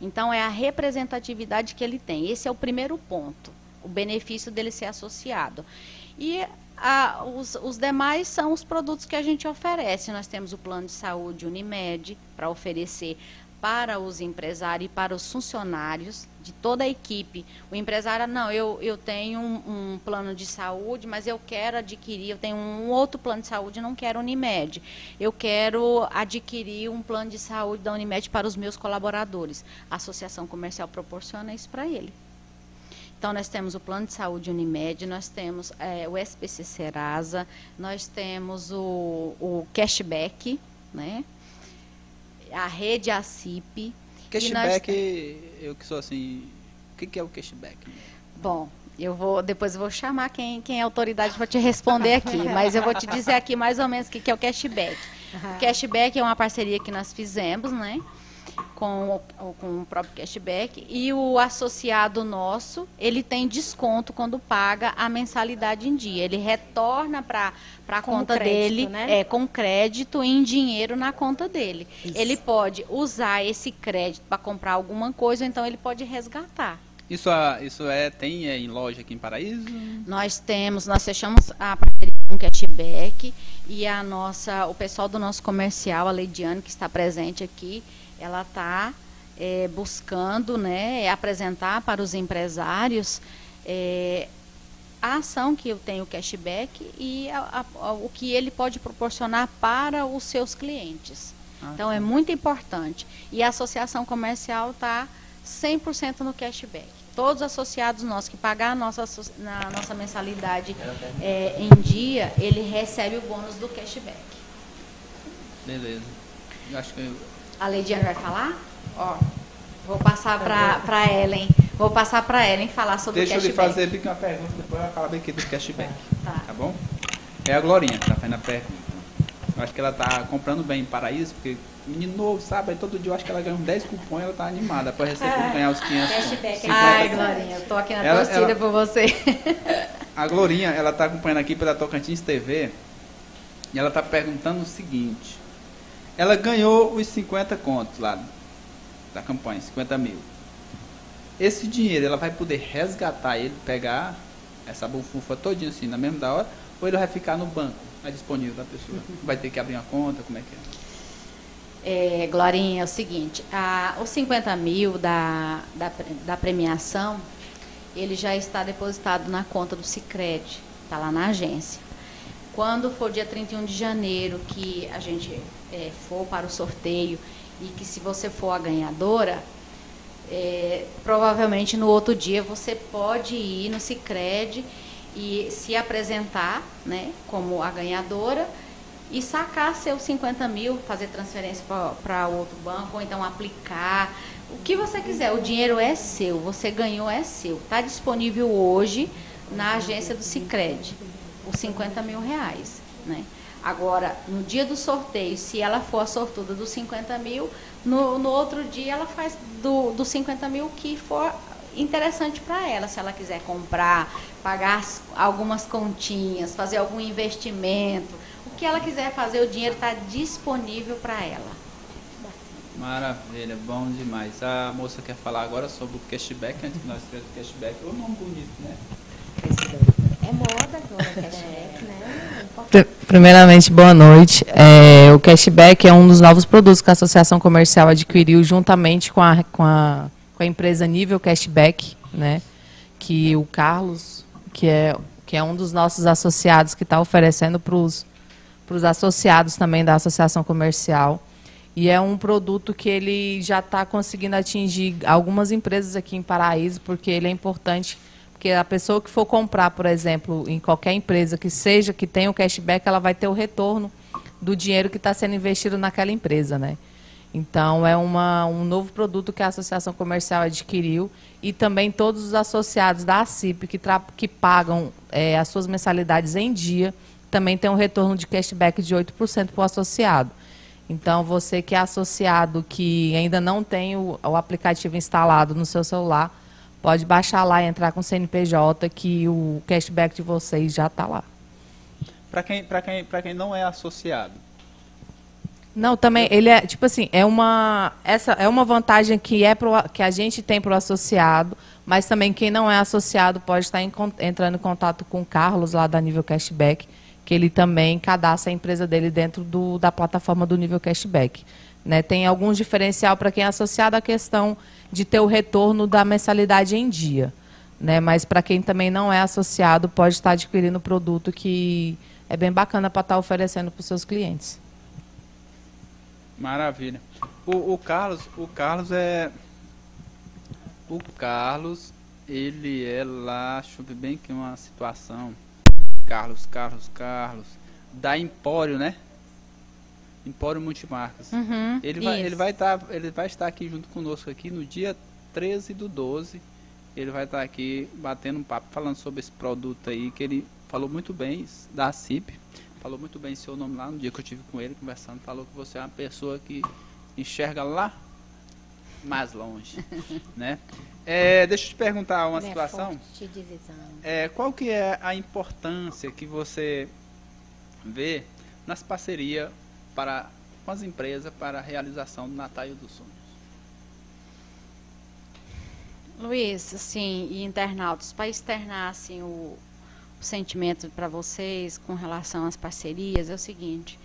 [SPEAKER 3] Então, é a representatividade que ele tem. Esse é o primeiro ponto o benefício dele ser associado. E a, os, os, demais são os produtos que a gente oferece. Nós temos o plano de saúde Unimed para oferecer para os empresários e para os funcionários de toda a equipe. O empresário, não, eu, eu tenho um, um, plano de saúde, mas eu quero adquirir, eu tenho um outro plano de saúde, não quero Unimed. Eu quero adquirir um plano de saúde da Unimed para os meus colaboradores. A associação comercial proporciona isso para ele. Então, nós temos o Plano de Saúde Unimed, nós temos é, o SPC Serasa, nós temos o, o cashback, né? a rede ACIP.
[SPEAKER 2] Cashback, nós... eu que sou assim, o que, que é o cashback?
[SPEAKER 3] Bom, eu vou depois eu vou chamar quem, quem é autoridade para te responder aqui, mas eu vou te dizer aqui mais ou menos o que, que é o cashback. O cashback é uma parceria que nós fizemos, né? Com o, com o próprio cashback e o associado nosso ele tem desconto quando paga a mensalidade em dia ele retorna para a conta crédito, dele né? é com crédito em dinheiro na conta dele Isso. ele pode usar esse crédito para comprar alguma coisa ou então ele pode resgatar
[SPEAKER 2] isso, isso é, tem é, em loja aqui em Paraíso?
[SPEAKER 3] Nós temos, nós fechamos a parceria com cashback e a nossa, o pessoal do nosso comercial, a Leidiane, que está presente aqui, ela está é, buscando né, apresentar para os empresários é, a ação que eu tenho cashback e a, a, o que ele pode proporcionar para os seus clientes. Ah, então é muito importante. E a associação comercial está 100% no cashback. Todos os associados nossos que pagar a nossa, na nossa mensalidade é, em dia, ele recebe o bônus do cashback.
[SPEAKER 2] Beleza. Eu acho que eu...
[SPEAKER 3] A Leidiane vai falar? Ó, vou passar para Ellen. Vou passar para Ellen falar sobre
[SPEAKER 2] Deixa
[SPEAKER 3] o
[SPEAKER 2] cashback. Deixa eu lhe fazer uma pergunta, depois eu falo aqui do cashback. Tá. tá bom? É a Glorinha que está fazendo a pergunta. Eu acho que ela está comprando bem em Paraíso, porque menino novo, sabe? Aí todo dia eu acho que ela ganha uns 10 cupons e ela tá animada para receber, ah, ganhar os 500
[SPEAKER 3] Cashback. Ai, Glorinha, eu tô aqui na ela, torcida ela, por você. *laughs*
[SPEAKER 2] A Glorinha, ela tá acompanhando aqui pela Tocantins TV e ela tá perguntando o seguinte. Ela ganhou os 50 contos lá da campanha, 50 mil. Esse dinheiro, ela vai poder resgatar ele, pegar essa bufufa todinha assim, na mesma da hora, ou ele vai ficar no banco, é disponível da pessoa? Vai ter que abrir uma conta, como é que é?
[SPEAKER 3] É, Glorinha, é o seguinte, a, os 50 mil da, da, da, premiação, ele já está depositado na conta do Cicred, está lá na agência. Quando for dia 31 de janeiro, que a gente é, for para o sorteio e que se você for a ganhadora, é, provavelmente no outro dia você pode ir no Cicred e se apresentar né, como a ganhadora e sacar seus 50 mil, fazer transferência para outro banco, ou então aplicar. O que você quiser, o dinheiro é seu, você ganhou é seu. Está disponível hoje na agência do Cicred, os 50 mil reais. Né? Agora, no dia do sorteio, se ela for a sortuda dos 50 mil, no, no outro dia ela faz do, dos 50 mil que for interessante para ela, se ela quiser comprar, pagar algumas continhas, fazer algum investimento, o que ela quiser fazer, o dinheiro está disponível para ela.
[SPEAKER 2] Maravilha, bom demais. A moça quer falar agora sobre o cashback, antes que nós temos o cashback. É um nome bonito, né?
[SPEAKER 1] É moda agora, cashback, né?
[SPEAKER 4] Primeiramente, boa noite. É, o cashback é um dos novos produtos que a Associação Comercial adquiriu juntamente com a, com a, com a empresa Nível Cashback, né? Que o Carlos, que é, que é um dos nossos associados, que está oferecendo para os para os associados também da associação comercial. E é um produto que ele já está conseguindo atingir algumas empresas aqui em Paraíso, porque ele é importante, porque a pessoa que for comprar, por exemplo, em qualquer empresa que seja, que tenha o cashback, ela vai ter o retorno do dinheiro que está sendo investido naquela empresa, né? Então, é uma, um novo produto que a Associação Comercial adquiriu e também todos os associados da ACIP que, que pagam é, as suas mensalidades em dia, também tem um retorno de cashback de 8% para o associado. Então, você que é associado, que ainda não tem o, o, aplicativo instalado no seu celular, pode baixar lá e entrar com o CNPJ, que o cashback de vocês já está lá.
[SPEAKER 2] Para quem, quem, quem não é associado?
[SPEAKER 4] Não, também, ele é, tipo assim, é uma, essa é uma vantagem que, é pro, que a gente tem para o associado, mas também quem não é associado pode estar em, entrando em contato com o Carlos, lá da Nível Cashback, que ele também cadastra a empresa dele dentro do, da plataforma do nível cashback. Né? Tem algum diferencial para quem é associado à questão de ter o retorno da mensalidade em dia. Né? Mas para quem também não é associado, pode estar adquirindo produto que é bem bacana para estar oferecendo para os seus clientes.
[SPEAKER 2] Maravilha. O, o, Carlos, o Carlos é. O Carlos, ele é lá, deixa eu ver bem que uma situação. Carlos, Carlos, Carlos, da Empório, né? Empório Multimarcas.
[SPEAKER 3] Uhum,
[SPEAKER 2] ele, vai, ele, vai estar, tá, ele vai estar aqui junto conosco aqui no dia 13 do 12. Ele vai estar aqui batendo um papo, falando sobre esse produto aí, que ele falou muito bem da CIP, falou muito bem seu nome lá no dia que eu tive com ele conversando, falou que você é uma pessoa que enxerga lá mais longe, *laughs* né? É, deixa eu te perguntar uma
[SPEAKER 1] Ele é
[SPEAKER 2] situação. É, qual que é a importância que você vê nas parcerias para com as empresas para a realização do Natal dos Sonhos?
[SPEAKER 3] Luiz, assim, e internautas, para externar assim, o, o sentimento para vocês com relação às parcerias, é o seguinte.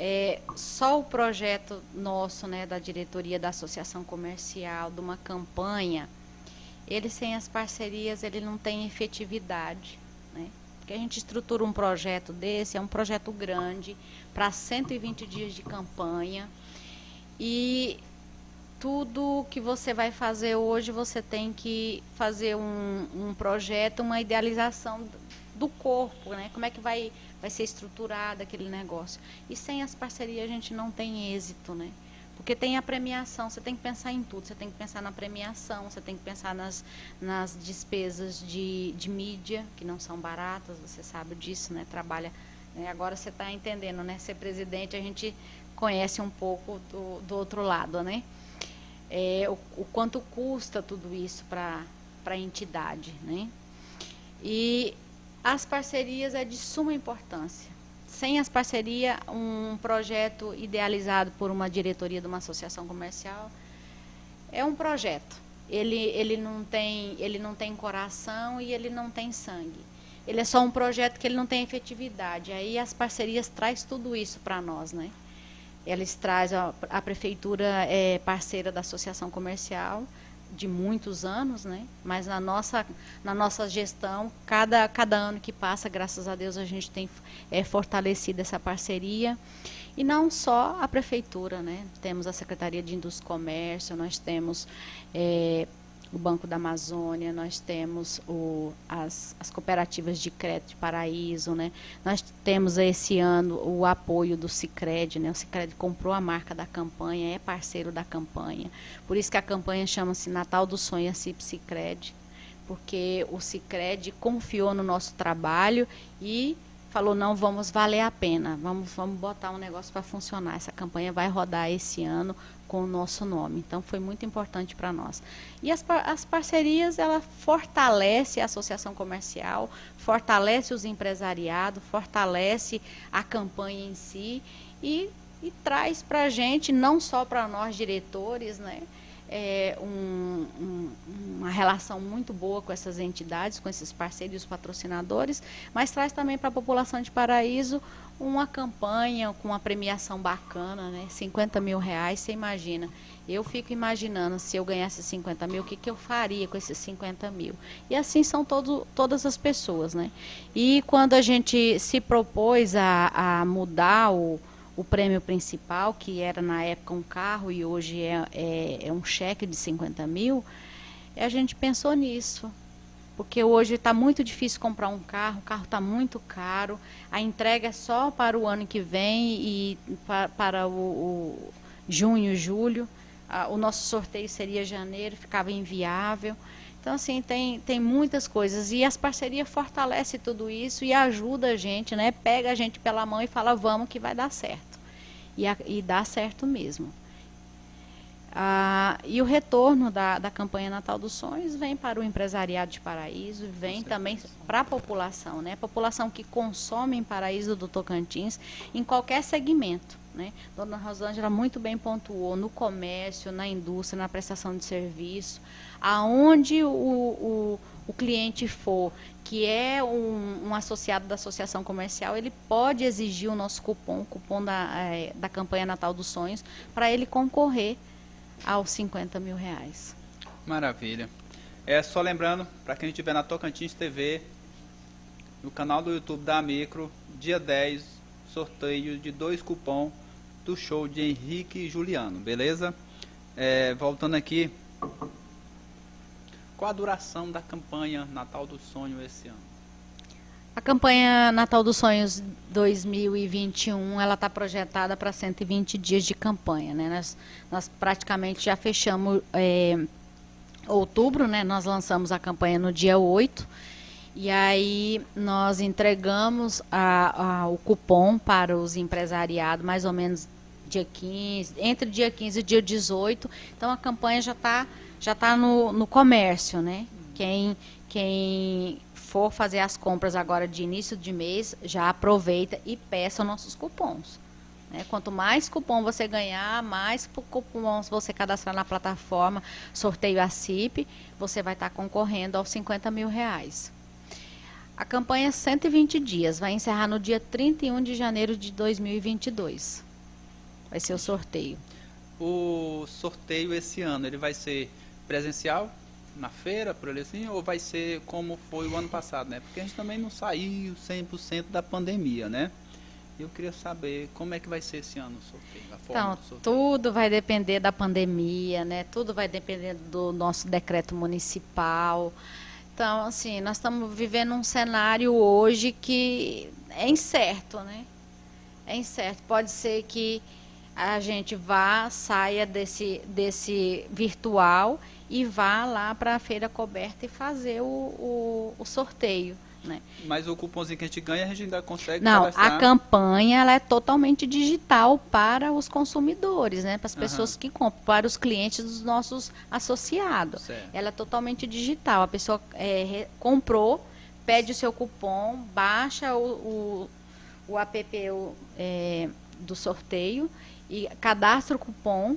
[SPEAKER 3] É, só o projeto nosso, né, da diretoria da associação comercial, de uma campanha, ele sem as parcerias, ele não tem efetividade, né? Porque a gente estrutura um projeto desse, é um projeto grande, para 120 dias de campanha, e tudo que você vai fazer hoje, você tem que fazer um, um projeto, uma idealização do corpo, né? Como é que vai, vai ser estruturado aquele negócio. E sem as parcerias a gente não tem êxito, né? Porque tem a premiação, você tem que pensar em tudo, você tem que pensar na premiação, você tem que pensar nas, nas despesas de, de mídia, que não são baratas, você sabe disso, né? Trabalha. Né? Agora você está entendendo, né? Ser presidente, a gente conhece um pouco do, do outro lado, né? É, o, o quanto custa tudo isso para a entidade, né? E as parcerias é de suma importância. Sem as parcerias, um projeto idealizado por uma diretoria de uma associação comercial é um projeto. Ele, ele, não tem, ele não tem coração e ele não tem sangue. Ele é só um projeto que ele não tem efetividade. Aí as parcerias traz tudo isso para nós, né? Eles trazem a, a prefeitura é parceira da associação comercial de muitos anos, né? Mas na nossa, na nossa gestão, cada, cada ano que passa, graças a Deus, a gente tem é, fortalecido essa parceria. E não só a prefeitura, né? Temos a Secretaria de Indústria e Comércio, nós temos é, o Banco da Amazônia, nós temos o, as, as cooperativas de crédito de Paraíso, né? Nós temos esse ano o apoio do Cicred, né? O Cicred comprou a marca da campanha, é parceiro da campanha. Por isso que a campanha chama-se Natal do Sonho a CIP Cicred, porque o Cicred confiou no nosso trabalho e falou não vamos valer a pena vamos vamos botar um negócio para funcionar essa campanha vai rodar esse ano com o nosso nome. Então foi muito importante para nós. E as, as parcerias ela fortalece a associação comercial, fortalece os empresariados, fortalece a campanha em si e, e traz para a gente, não só para nós diretores, né? É, um, um, uma relação muito boa com essas entidades, com esses parceiros e os patrocinadores, mas traz também para a população de Paraíso uma campanha com uma premiação bacana, né? 50 mil reais, você imagina. Eu fico imaginando se eu ganhasse 50 mil, o que, que eu faria com esses 50 mil. E assim são todo, todas as pessoas, né? E quando a gente se propôs a, a mudar o, o prêmio principal, que era na época um carro e hoje é, é, é um cheque de 50 mil, a gente pensou nisso porque hoje está muito difícil comprar um carro, o carro está muito caro, a entrega é só para o ano que vem e para, para o, o, junho, julho. o nosso sorteio seria janeiro, ficava inviável. Então, assim, tem, tem muitas coisas. E as parcerias fortalecem tudo isso e ajuda a gente, né? Pega a gente pela mão e fala, vamos que vai dar certo. E, a, e dá certo mesmo. Ah, e o retorno da, da campanha Natal dos Sonhos vem para o empresariado de Paraíso, vem também para a população, né? População que consome em Paraíso do Tocantins, em qualquer segmento. Né? Dona Rosângela muito bem pontuou no comércio, na indústria, na prestação de serviço, aonde o, o, o cliente for, que é um, um, associado da associação comercial, ele pode exigir o nosso cupom, o cupom da, é, da campanha Natal dos Sonhos, para ele concorrer aos 50 mil reais.
[SPEAKER 2] Maravilha. É só lembrando, para quem estiver na Tocantins TV, no canal do YouTube da Micro, dia 10, sorteio de dois cupom do show de Henrique e Juliano, beleza? É, voltando aqui, qual a duração da campanha Natal do Sonho esse ano?
[SPEAKER 3] A campanha Natal dos Sonhos 2021, ela está projetada para 120 dias de campanha, né? Nós, nós praticamente já fechamos é, outubro, né? Nós lançamos a campanha no dia 8. E aí nós entregamos a, a, o cupom para os empresariados mais ou menos dia 15, entre dia 15 e dia 18. Então a campanha já está já tá no, no comércio, né? Quem, quem for fazer as compras agora de início de mês, já aproveita e peça nossos cupons. Né? Quanto mais cupom você ganhar, mais cupons você cadastrar na plataforma Sorteio a CIP, você vai estar concorrendo aos 50 mil reais. A campanha 120 dias vai encerrar no dia 31 de janeiro de 2022. Vai ser o sorteio.
[SPEAKER 2] O sorteio esse ano, ele vai ser presencial? na feira, por ele assim, ou vai ser como foi o ano passado, né? Porque a gente também não saiu 100% da pandemia, né? Eu queria saber como é que vai ser esse ano o sorteio, a forma
[SPEAKER 3] então, sorteio. tudo vai depender da pandemia, né? Tudo vai depender do nosso decreto municipal. Então, assim, nós estamos vivendo um cenário hoje que é incerto, né? É incerto. Pode ser que a gente vá, saia desse, desse virtual e vá lá para a feira coberta e fazer o, o, o sorteio. Né?
[SPEAKER 2] Mas o cupomzinho que a gente ganha, a gente ainda consegue
[SPEAKER 3] Não, cadastrar. a campanha ela é totalmente digital para os consumidores, né? para as pessoas uhum. que compram, para os clientes dos nossos associados. Certo. Ela é totalmente digital. A pessoa é, comprou, pede o seu cupom, baixa o, o, o app o, é, do sorteio e cadastra o cupom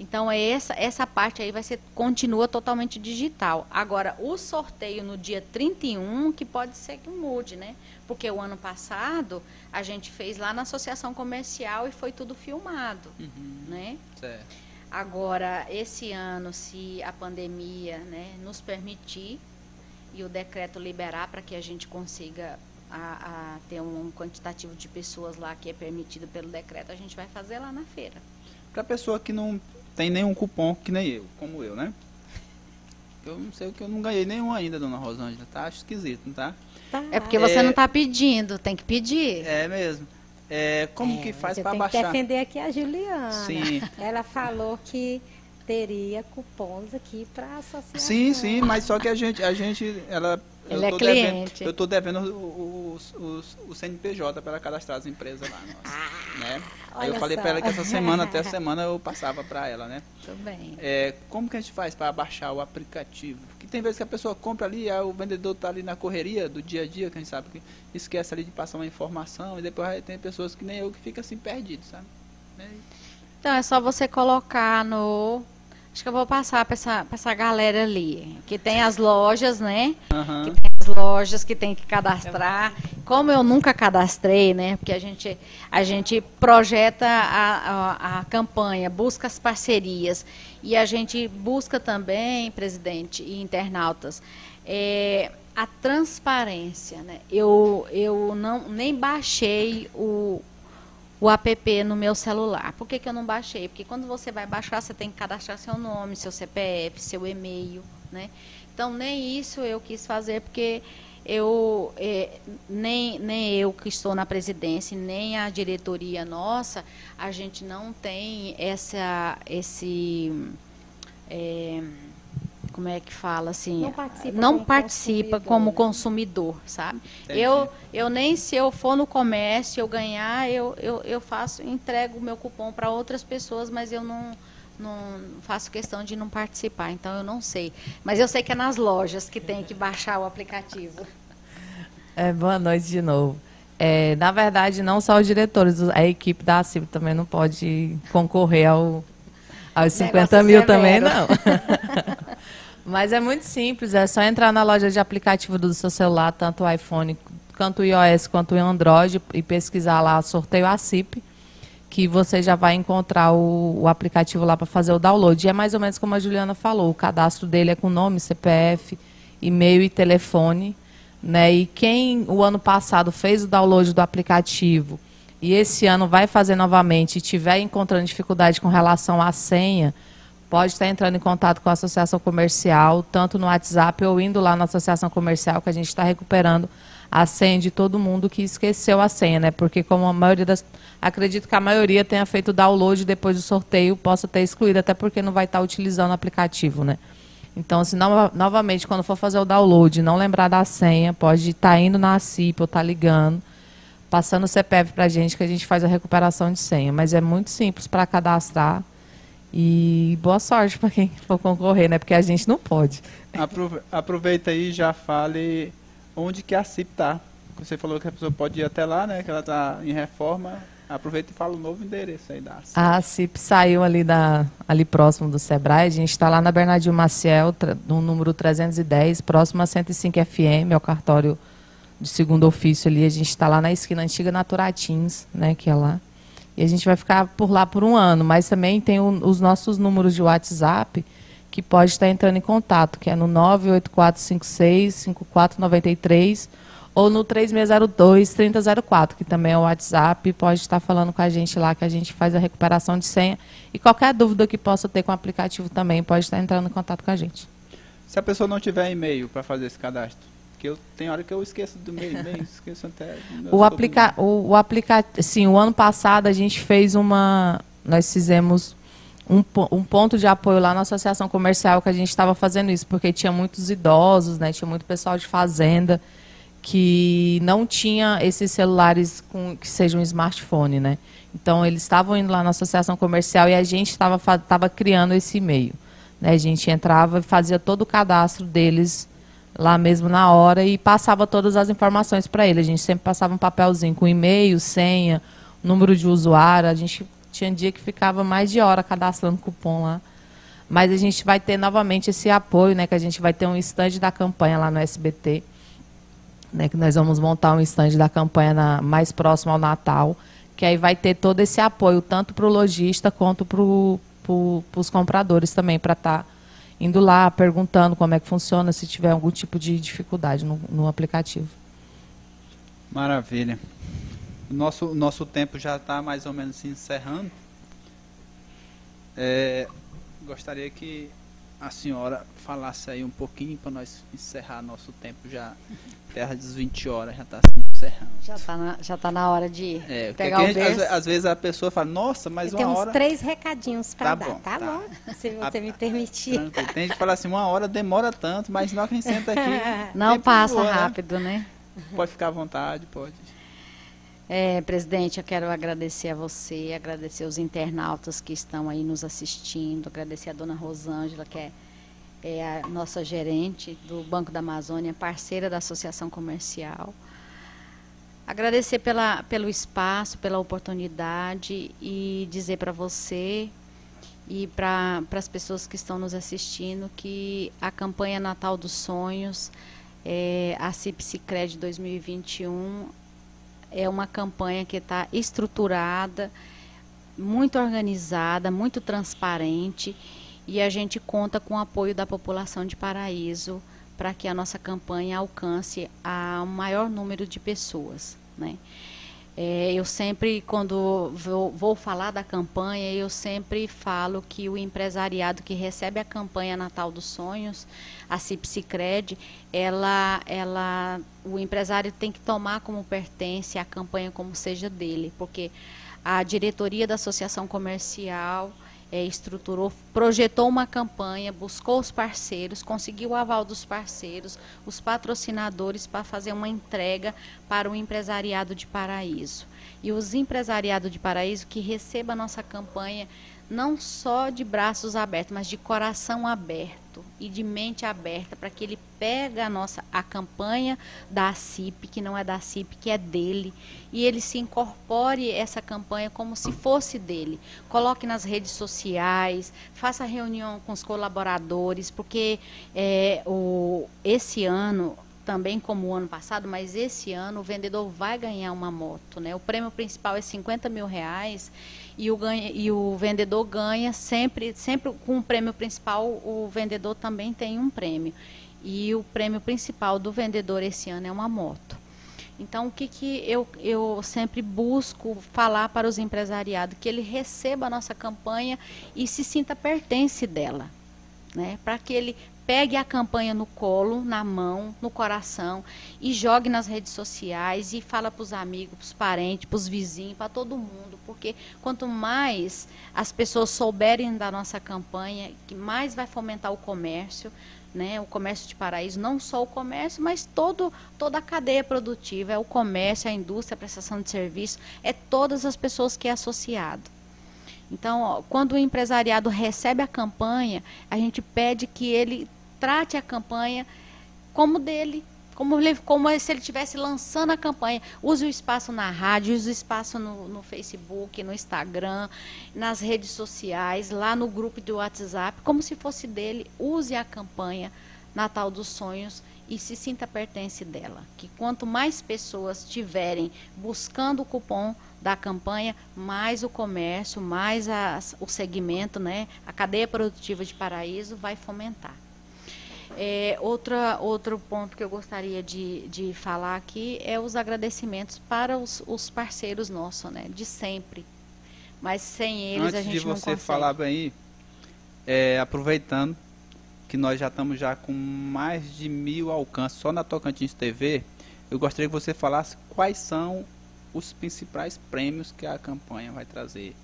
[SPEAKER 3] então essa essa parte aí vai ser continua totalmente digital. Agora o sorteio no dia 31 que pode ser que mude, né? Porque o ano passado a gente fez lá na associação comercial e foi tudo filmado, uhum. né? Certo. Agora esse ano se a pandemia, né, nos permitir e o decreto liberar para que a gente consiga a, a ter um quantitativo de pessoas lá que é permitido pelo decreto, a gente vai fazer lá na feira.
[SPEAKER 2] Para a pessoa que não tem nenhum cupom que nem eu, como eu, né? Eu não sei o que eu não ganhei nenhum ainda, dona Rosângela. Tá esquisito, não tá?
[SPEAKER 3] tá. É porque você é... não está pedindo, tem que pedir.
[SPEAKER 2] É mesmo. É, como é, que faz para baixar?
[SPEAKER 1] Tem que defender aqui a Juliana. Sim. Ela falou que teria cupons aqui para associação.
[SPEAKER 2] Sim, sim, mas só que a gente, a gente, ela
[SPEAKER 3] ele é cliente.
[SPEAKER 2] Devendo, eu estou devendo os, os, o CNPJ para cadastrar as empresas lá. Nossa, ah, né? Aí eu falei para ela que essa semana, até a *laughs* semana, eu passava para ela, né?
[SPEAKER 3] Tudo bem.
[SPEAKER 2] É, como que a gente faz para baixar o aplicativo? Porque tem vezes que a pessoa compra ali, o vendedor está ali na correria do dia a dia, que a gente sabe que esquece ali de passar uma informação, e depois tem pessoas que nem eu que fica assim perdido, sabe?
[SPEAKER 3] Então é só você colocar no Acho que eu vou passar para essa, essa galera ali, que tem as lojas, né? Uhum. Que tem as lojas que tem que cadastrar. Como eu nunca cadastrei, né? Porque a gente, a gente projeta a, a, a campanha, busca as parcerias. E a gente busca também, presidente e internautas, é, a transparência. Né? Eu, eu não, nem baixei o, o app no meu celular. Por que, que eu não baixei? Porque quando você vai baixar, você tem que cadastrar seu nome, seu CPF, seu e-mail, né? Então, nem isso eu quis fazer, porque eu é, nem, nem eu que estou na presidência, nem a diretoria nossa, a gente não tem essa, esse... É, como é que fala assim, não participa, não como, participa consumidor, como consumidor, sabe? Eu, eu nem se eu for no comércio, eu ganhar, eu, eu, eu faço, entrego o meu cupom para outras pessoas, mas eu não, não faço questão de não participar, então eu não sei. Mas eu sei que é nas lojas que tem que baixar o aplicativo.
[SPEAKER 4] É, boa noite de novo. É, na verdade, não só os diretores, a equipe da CIB também não pode concorrer ao, aos 50 mil severo. também, não. *laughs* Mas é muito simples, é só entrar na loja de aplicativo do seu celular, tanto o iPhone, quanto o iOS, quanto o Android, e pesquisar lá sorteio ACIP, que você já vai encontrar o, o aplicativo lá para fazer o download. E é mais ou menos como a Juliana falou, o cadastro dele é com nome, CPF, e-mail e telefone. Né? E quem o ano passado fez o download do aplicativo e esse ano vai fazer novamente e tiver encontrando dificuldade com relação à senha, pode estar entrando em contato com a associação comercial, tanto no WhatsApp ou indo lá na associação comercial, que a gente está recuperando a senha de todo mundo que esqueceu a senha, né? Porque como a maioria das. Acredito que a maioria tenha feito download depois do sorteio, possa ter excluído, até porque não vai estar utilizando o aplicativo, né? Então, se no, novamente, quando for fazer o download não lembrar da senha, pode estar indo na CIP ou estar tá ligando, passando o CPF para a gente, que a gente faz a recuperação de senha. Mas é muito simples para cadastrar. E boa sorte para quem for concorrer, né? Porque a gente não pode.
[SPEAKER 2] Aproveita aí e já fale onde que a CIP está. Você falou que a pessoa pode ir até lá, né? Que ela está em reforma. Aproveita e fala o novo endereço aí da CIP.
[SPEAKER 4] A CIP saiu ali, da, ali próximo do Sebrae. A gente está lá na Bernardino Maciel, no número 310, próximo a 105 FM, é o cartório de segundo ofício ali. A gente está lá na esquina antiga Naturatins, né? Que é lá. E a gente vai ficar por lá por um ano, mas também tem o, os nossos números de WhatsApp que pode estar entrando em contato, que é no 98456-5493 ou no 3602-3004, que também é o WhatsApp, pode estar falando com a gente lá, que a gente faz a recuperação de senha. E qualquer dúvida que possa ter com o aplicativo também, pode estar entrando em contato com a gente.
[SPEAKER 2] Se a pessoa não tiver e-mail para fazer esse cadastro? Porque eu tem hora que eu esqueço do e-mail, *laughs* esqueço até.
[SPEAKER 4] O aplica, o, o sim, o ano passado a gente fez uma, nós fizemos um, um ponto de apoio lá na associação comercial que a gente estava fazendo isso, porque tinha muitos idosos, né, tinha muito pessoal de fazenda que não tinha esses celulares com, que sejam um smartphone, né? Então eles estavam indo lá na associação comercial e a gente estava criando esse e-mail. Né? A gente entrava e fazia todo o cadastro deles lá mesmo na hora e passava todas as informações para ele. A gente sempre passava um papelzinho com e-mail, senha, número de usuário. A gente tinha dia que ficava mais de hora cadastrando cupom lá. Mas a gente vai ter novamente esse apoio, né? Que a gente vai ter um stand da campanha lá no SBT. Né, que nós vamos montar um stand da campanha na, mais próximo ao Natal, que aí vai ter todo esse apoio, tanto para o lojista quanto para os compradores também, para estar tá indo lá, perguntando como é que funciona, se tiver algum tipo de dificuldade no, no aplicativo.
[SPEAKER 2] Maravilha. Nosso, nosso tempo já está mais ou menos se encerrando. É, gostaria que a senhora falasse aí um pouquinho para nós encerrar nosso tempo já. Terra das 20 horas já está se encerrando.
[SPEAKER 3] Já está na, já tá na hora de
[SPEAKER 2] é, pegar o gente, às, às, vezes a pessoa fala, nossa, mas uma
[SPEAKER 1] hora...
[SPEAKER 2] hora...
[SPEAKER 1] três recadinhos para
[SPEAKER 2] tá
[SPEAKER 1] dar,
[SPEAKER 2] bom,
[SPEAKER 1] tá, tá, bom? Se *laughs* você a, me permitir.
[SPEAKER 2] Tranquilo. Tem gente que fala assim, uma hora demora tanto, mas nós quem senta aqui... *laughs*
[SPEAKER 3] Não passa boa, né? rápido, né?
[SPEAKER 2] né? Pode ficar à vontade, pode.
[SPEAKER 3] É, presidente, eu quero agradecer a você, agradecer os internautas que estão aí nos assistindo, agradecer a dona Rosângela, que é é a nossa gerente do Banco da Amazônia, parceira da Associação Comercial. Agradecer pela, pelo espaço, pela oportunidade e dizer para você e para as pessoas que estão nos assistindo que a campanha Natal dos Sonhos, é, a CIPSICRED 2021, é uma campanha que está estruturada, muito organizada, muito transparente e a gente conta com o apoio da população de Paraíso para que a nossa campanha alcance a maior número de pessoas. Né? É, eu sempre, quando vou, vou, falar da campanha, eu sempre falo que o empresariado que recebe a campanha Natal dos Sonhos, a Cipsicred, ela, ela, o empresário tem que tomar como pertence a campanha como seja dele, porque a diretoria da associação comercial é, estruturou, projetou uma campanha, buscou os parceiros, conseguiu o aval dos parceiros, os patrocinadores para fazer uma entrega para o empresariado de Paraíso. E os empresariados de Paraíso que recebam a nossa campanha não só de braços abertos, mas de coração aberto e de mente aberta para que ele pegue a nossa a campanha da CIP, que não é da CIP, que é dele, e ele se incorpore essa campanha como se fosse dele. Coloque nas redes sociais, faça reunião com os colaboradores, porque é, o, esse ano também como o ano passado, mas esse ano o vendedor vai ganhar uma moto, né? O prêmio principal é 50 mil reais e o, ganha, e o vendedor ganha sempre, sempre com o prêmio principal, o vendedor também tem um prêmio. E o prêmio principal do vendedor esse ano é uma moto. Então, o que, que eu, eu sempre busco falar para os empresariados? Que ele receba a nossa campanha e se sinta pertence dela. Né? Para que ele pegue a campanha no colo, na mão, no coração e jogue nas redes sociais e fala para os amigos, para os parentes, para os vizinhos, para todo mundo, porque quanto mais as pessoas souberem da nossa campanha, que mais vai fomentar o comércio, né, o comércio de paraíso, não só o comércio, mas todo, toda a cadeia produtiva, é o comércio, a indústria, a prestação de serviço, é todas as pessoas que é associado. Então, ó, quando o empresariado recebe a campanha, a gente pede que ele trate a campanha como dele, como, como se ele estivesse lançando a campanha. Use o espaço na rádio, use o espaço no, no, Facebook, no Instagram, nas redes sociais, lá no grupo do WhatsApp, como se fosse dele. Use a campanha Natal dos Sonhos e se sinta pertence dela. Que quanto mais pessoas tiverem buscando o cupom da campanha, mais o comércio, mais o segmento, né, a cadeia produtiva de Paraíso vai fomentar. É, outra, outro ponto que eu gostaria de, de falar aqui é os agradecimentos para os, os parceiros nossos, né, de sempre. Mas sem eles
[SPEAKER 2] Antes
[SPEAKER 3] a gente não
[SPEAKER 2] consegue.
[SPEAKER 3] Antes
[SPEAKER 2] de você falar bem, é, aproveitando que nós já estamos já com mais de mil alcances só na Tocantins TV, eu gostaria que você falasse quais são os principais prêmios que a campanha vai trazer.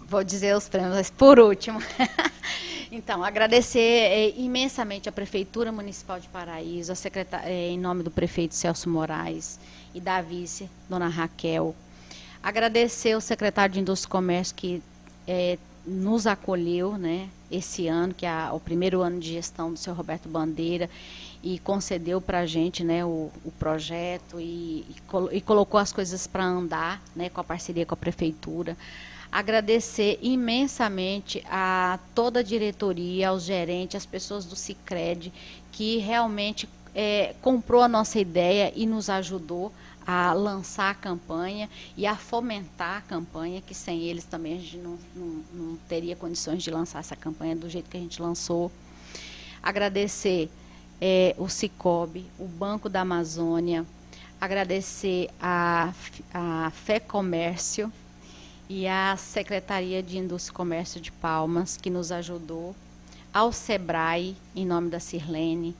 [SPEAKER 3] Vou dizer os prêmios por último. *laughs* então, agradecer é, imensamente a Prefeitura Municipal de Paraíso, a é, em nome do prefeito Celso Moraes e da vice, dona Raquel. Agradecer o secretário de Indústria e Comércio que é, nos acolheu né, esse ano, que é o primeiro ano de gestão do seu Roberto Bandeira, e concedeu para a gente né, o, o projeto e, e, e, colocou as coisas para andar né, com a parceria com a prefeitura. Agradecer imensamente a toda a diretoria, aos gerentes, às pessoas do Cicred, que realmente é, comprou a nossa ideia e nos ajudou a lançar a campanha e a fomentar a campanha, que sem eles também a gente não, não, não teria condições de lançar essa campanha do jeito que a gente lançou. Agradecer é, o Cicobi, o Banco da Amazônia, agradecer a, a Fé Comércio e a Secretaria de Indústria e Comércio de Palmas, que nos ajudou, ao SEBRAE, em nome da Sirlene,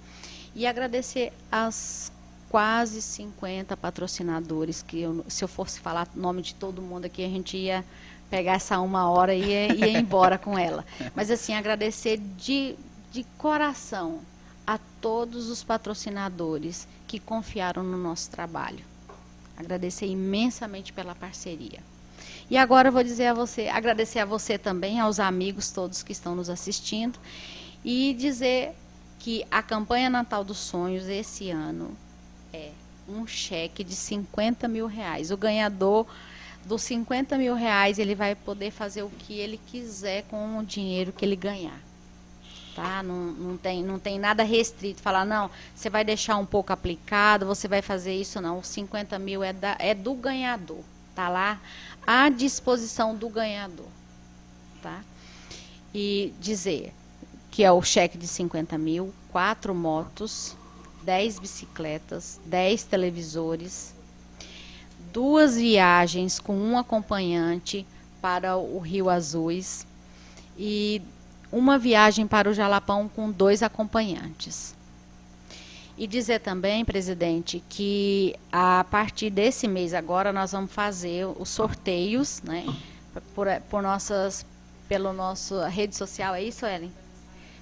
[SPEAKER 3] e agradecer as quase 50 patrocinadores, que eu, se eu fosse falar o nome de todo mundo aqui, a gente ia pegar essa uma hora e ia, ia embora com ela. Mas assim, agradecer de, de coração a todos os patrocinadores que confiaram no nosso trabalho. Agradecer imensamente pela parceria. E agora eu vou dizer a você, agradecer a você também, aos amigos todos que estão nos assistindo, e dizer que a campanha Natal dos Sonhos esse ano é um cheque de 50 mil reais. O ganhador dos 50 mil reais, ele vai poder fazer o que ele quiser com o dinheiro que ele ganhar tá? Não, não, tem, não tem nada restrito. Falar, não, você vai deixar um pouco aplicado, você vai fazer isso, não. Os 50 mil é, da, é do ganhador. Tá lá à disposição do ganhador. Tá? E dizer que é o cheque de 50 mil, quatro motos, 10 bicicletas, 10 televisores, duas viagens com um acompanhante para o Rio Azuis e uma viagem para o Jalapão com dois acompanhantes. E dizer também, presidente, que a partir desse mês agora nós vamos fazer os sorteios, né, por, por nossas, pelo nosso rede social, é isso, Ellen?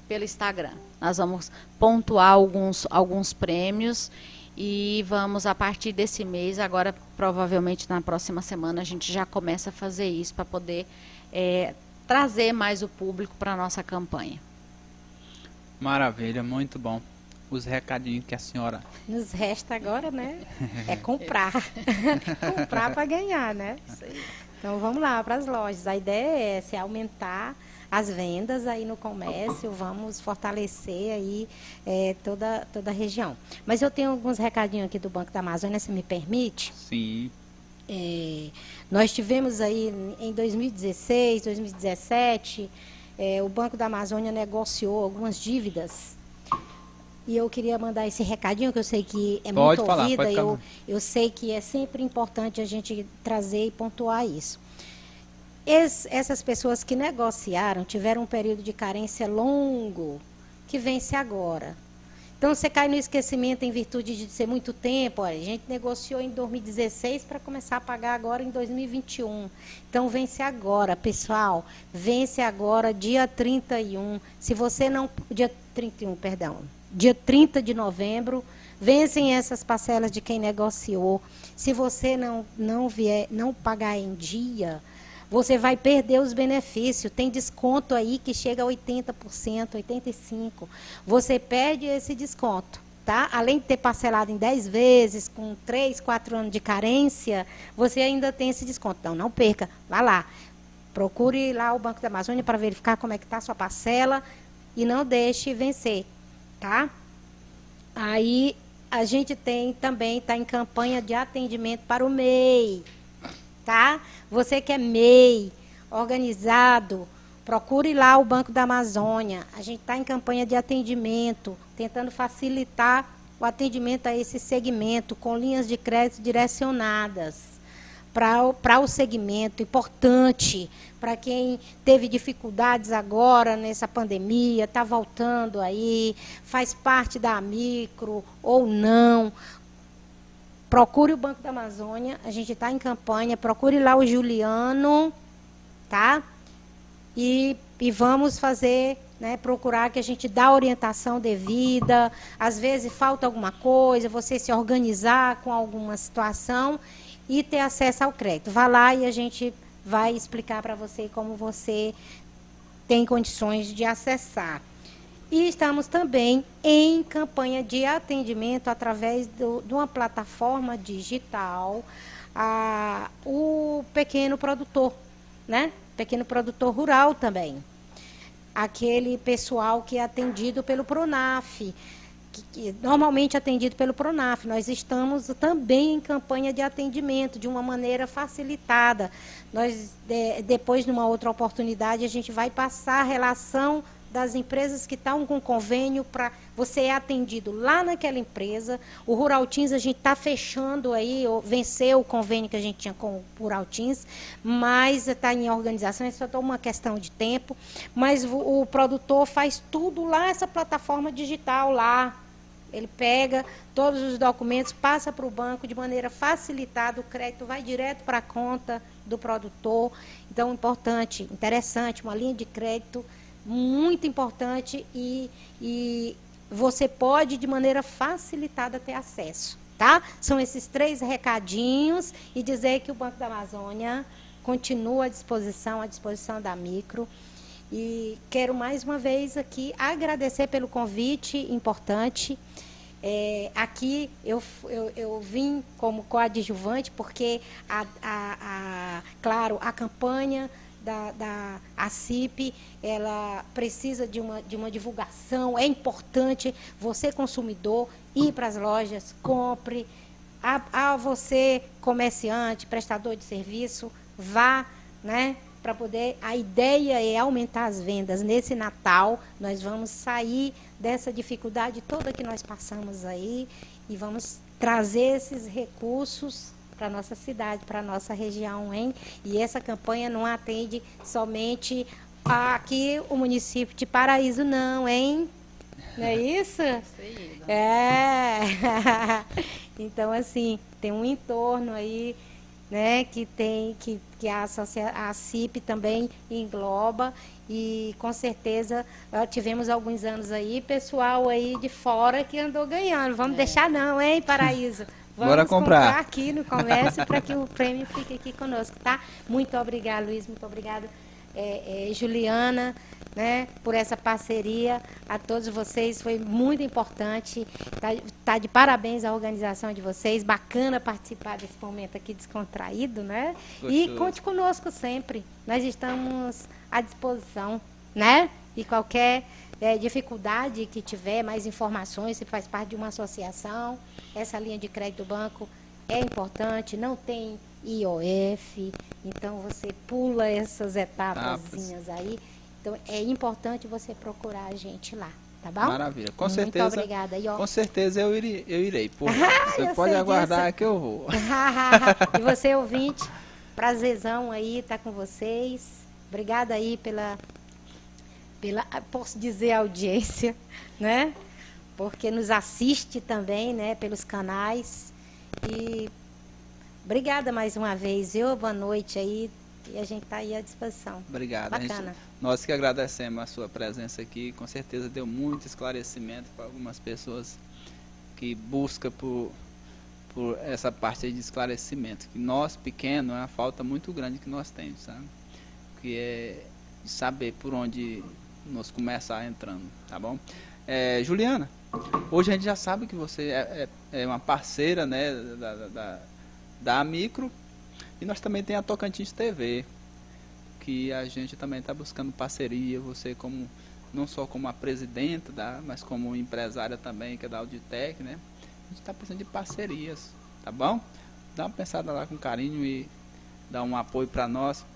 [SPEAKER 3] Pelo Instagram. Nós vamos pontuar alguns, alguns prêmios e vamos a partir desse mês, agora provavelmente na próxima semana a gente já começa a fazer isso para poder é, trazer mais o público para a nossa campanha.
[SPEAKER 2] Maravilha, muito bom. Os recadinhos que a senhora.
[SPEAKER 1] Nos resta agora, né? *laughs* É comprar. *laughs* comprar para ganhar, né? Então vamos lá para as lojas. A ideia é se aumentar as vendas aí no comércio, vamos fortalecer aí é, toda, toda a região. Mas eu tenho alguns recadinhos aqui do Banco da Amazônia, se me permite?
[SPEAKER 2] Sim.
[SPEAKER 1] É, nós tivemos aí em 2016, 2017, é, o Banco da Amazônia negociou algumas dívidas. E eu queria mandar esse recadinho, que eu sei que é
[SPEAKER 2] pode
[SPEAKER 1] muito
[SPEAKER 2] falar,
[SPEAKER 1] ouvida, eu, eu sei que é sempre importante a gente trazer e pontuar isso. Es, essas pessoas que negociaram tiveram um período de carência longo, que vence agora. Então você cai no esquecimento em virtude de ser muito tempo. Olha, a gente negociou em 2016 para começar a pagar agora em 2021. Então vence agora, pessoal. Vence agora, dia 31. Se você não. Dia 31, perdão. Dia 30 de novembro. Vencem essas parcelas de quem negociou. Se você não, não vier, não pagar em dia, você vai perder os benefícios. Tem desconto aí que chega a 80%, 85%. Você perde esse desconto. Tá? Além de ter parcelado em 10 vezes, com 3, 4 anos de carência, você ainda tem esse desconto. Então, não perca. Vá lá. Procure lá o Banco da Amazônia para verificar como é que está a sua parcela e não deixe vencer. Tá? Aí a gente tem também, está em campanha de atendimento para o MEI tá? Você que é MEI, organizado, procure lá o Banco da Amazônia. A gente está em campanha de atendimento, tentando facilitar o atendimento a esse segmento com linhas de crédito direcionadas para o segmento importante, para quem teve dificuldades agora nessa pandemia, está voltando aí, faz parte da micro ou não. Procure o Banco da Amazônia, a gente está em campanha, procure lá o Juliano, tá? E, e vamos fazer, né, procurar que a gente dá orientação devida. Às vezes falta alguma coisa, você se organizar com alguma situação e ter acesso ao crédito. Vá lá e a gente vai explicar para você como você tem condições de acessar. E estamos também em campanha de atendimento através do, de uma plataforma digital, a, o pequeno produtor, né? Pequeno produtor rural também. Aquele pessoal que é atendido pelo PRONAF, que, normalmente atendido pelo PRONAF. Nós estamos também em campanha de atendimento, de uma maneira facilitada. Nós, de, depois, numa outra oportunidade, a gente vai passar a relação das empresas que estão com convênio para você é atendido lá naquela empresa. O Rural Teams a gente está fechando aí, venceu o convênio que a gente tinha com o Rural Teams, mas está em organização, isso é uma questão de tempo. Mas o, o produtor faz tudo lá, essa plataforma digital lá. Ele pega todos os documentos, passa para o banco de maneira facilitada, o crédito vai direto para a conta do produtor. Então, importante, interessante, uma linha de crédito muito importante e, e você pode, de maneira facilitada, ter acesso. Tá? São esses três recadinhos e dizer que o Banco da Amazônia continua à disposição, à disposição da micro. E quero mais uma vez aqui agradecer pelo convite importante. É, aqui eu, eu, eu, vim como coadjuvante, porque, a, a, a, claro, a campanha da, da a CIP, ela precisa de uma, de uma divulgação, é importante você, consumidor, ir para as lojas, compre. A, a você, comerciante, prestador de serviço, vá, né? Para poder. A ideia é aumentar as vendas. Nesse Natal, nós vamos sair dessa dificuldade toda que nós passamos aí e vamos trazer esses recursos para a nossa cidade, para a nossa região, hein? E essa campanha não atende somente aqui o município de Paraíso, não, hein? Não é isso? É. *laughs* então, assim, tem um entorno aí, né, que tem, que, que a, a CIP também engloba e com certeza tivemos alguns anos aí, pessoal aí de fora que andou ganhando. Vamos é. deixar não, hein, Paraíso? *laughs* Vamos
[SPEAKER 2] Bora comprar. comprar
[SPEAKER 1] aqui no comércio para que o prêmio fique aqui conosco, tá? Muito obrigada, Luiz. Muito obrigada, é, é, Juliana, né, por essa parceria. A todos vocês foi muito importante. Tá, tá de parabéns à organização de vocês. Bacana participar desse momento aqui descontraído, né? Gostoso. E conte conosco sempre. Nós estamos à disposição, né? E qualquer é, dificuldade que tiver, mais informações, se faz parte de uma associação, essa linha de crédito do banco é importante, não tem IOF, então você pula essas etapas aí. Então é importante você procurar a gente lá. Tá bom?
[SPEAKER 2] Maravilha. Com
[SPEAKER 1] Muito
[SPEAKER 2] certeza.
[SPEAKER 1] obrigada. E, ó,
[SPEAKER 2] com certeza eu irei. Eu irei pô, *laughs* você pode aguardar disso. que eu vou. *laughs*
[SPEAKER 1] e você, ouvinte, prazerzão aí estar tá com vocês. Obrigada aí pela pela, posso dizer, audiência, *laughs* né? Porque nos assiste também, né? Pelos canais. E obrigada mais uma vez, viu? Boa noite aí. E a gente está aí à disposição.
[SPEAKER 2] Obrigado.
[SPEAKER 1] Bacana.
[SPEAKER 2] Nós que agradecemos a sua presença aqui. Com certeza deu muito esclarecimento para algumas pessoas que buscam por, por essa parte de esclarecimento. Que nós, pequenos, é uma falta muito grande que nós temos, sabe? Que é saber por onde nós começar entrando, tá bom? É, Juliana, hoje a gente já sabe que você é, é, é uma parceira, né, da, da, da Micro e nós também tem a Tocantins TV, que a gente também está buscando parceria, você como não só como a presidenta, da, mas como empresária também, que é da Auditec, né? A gente está precisando de parcerias, tá bom? Dá uma pensada lá com carinho e dá um apoio para nós.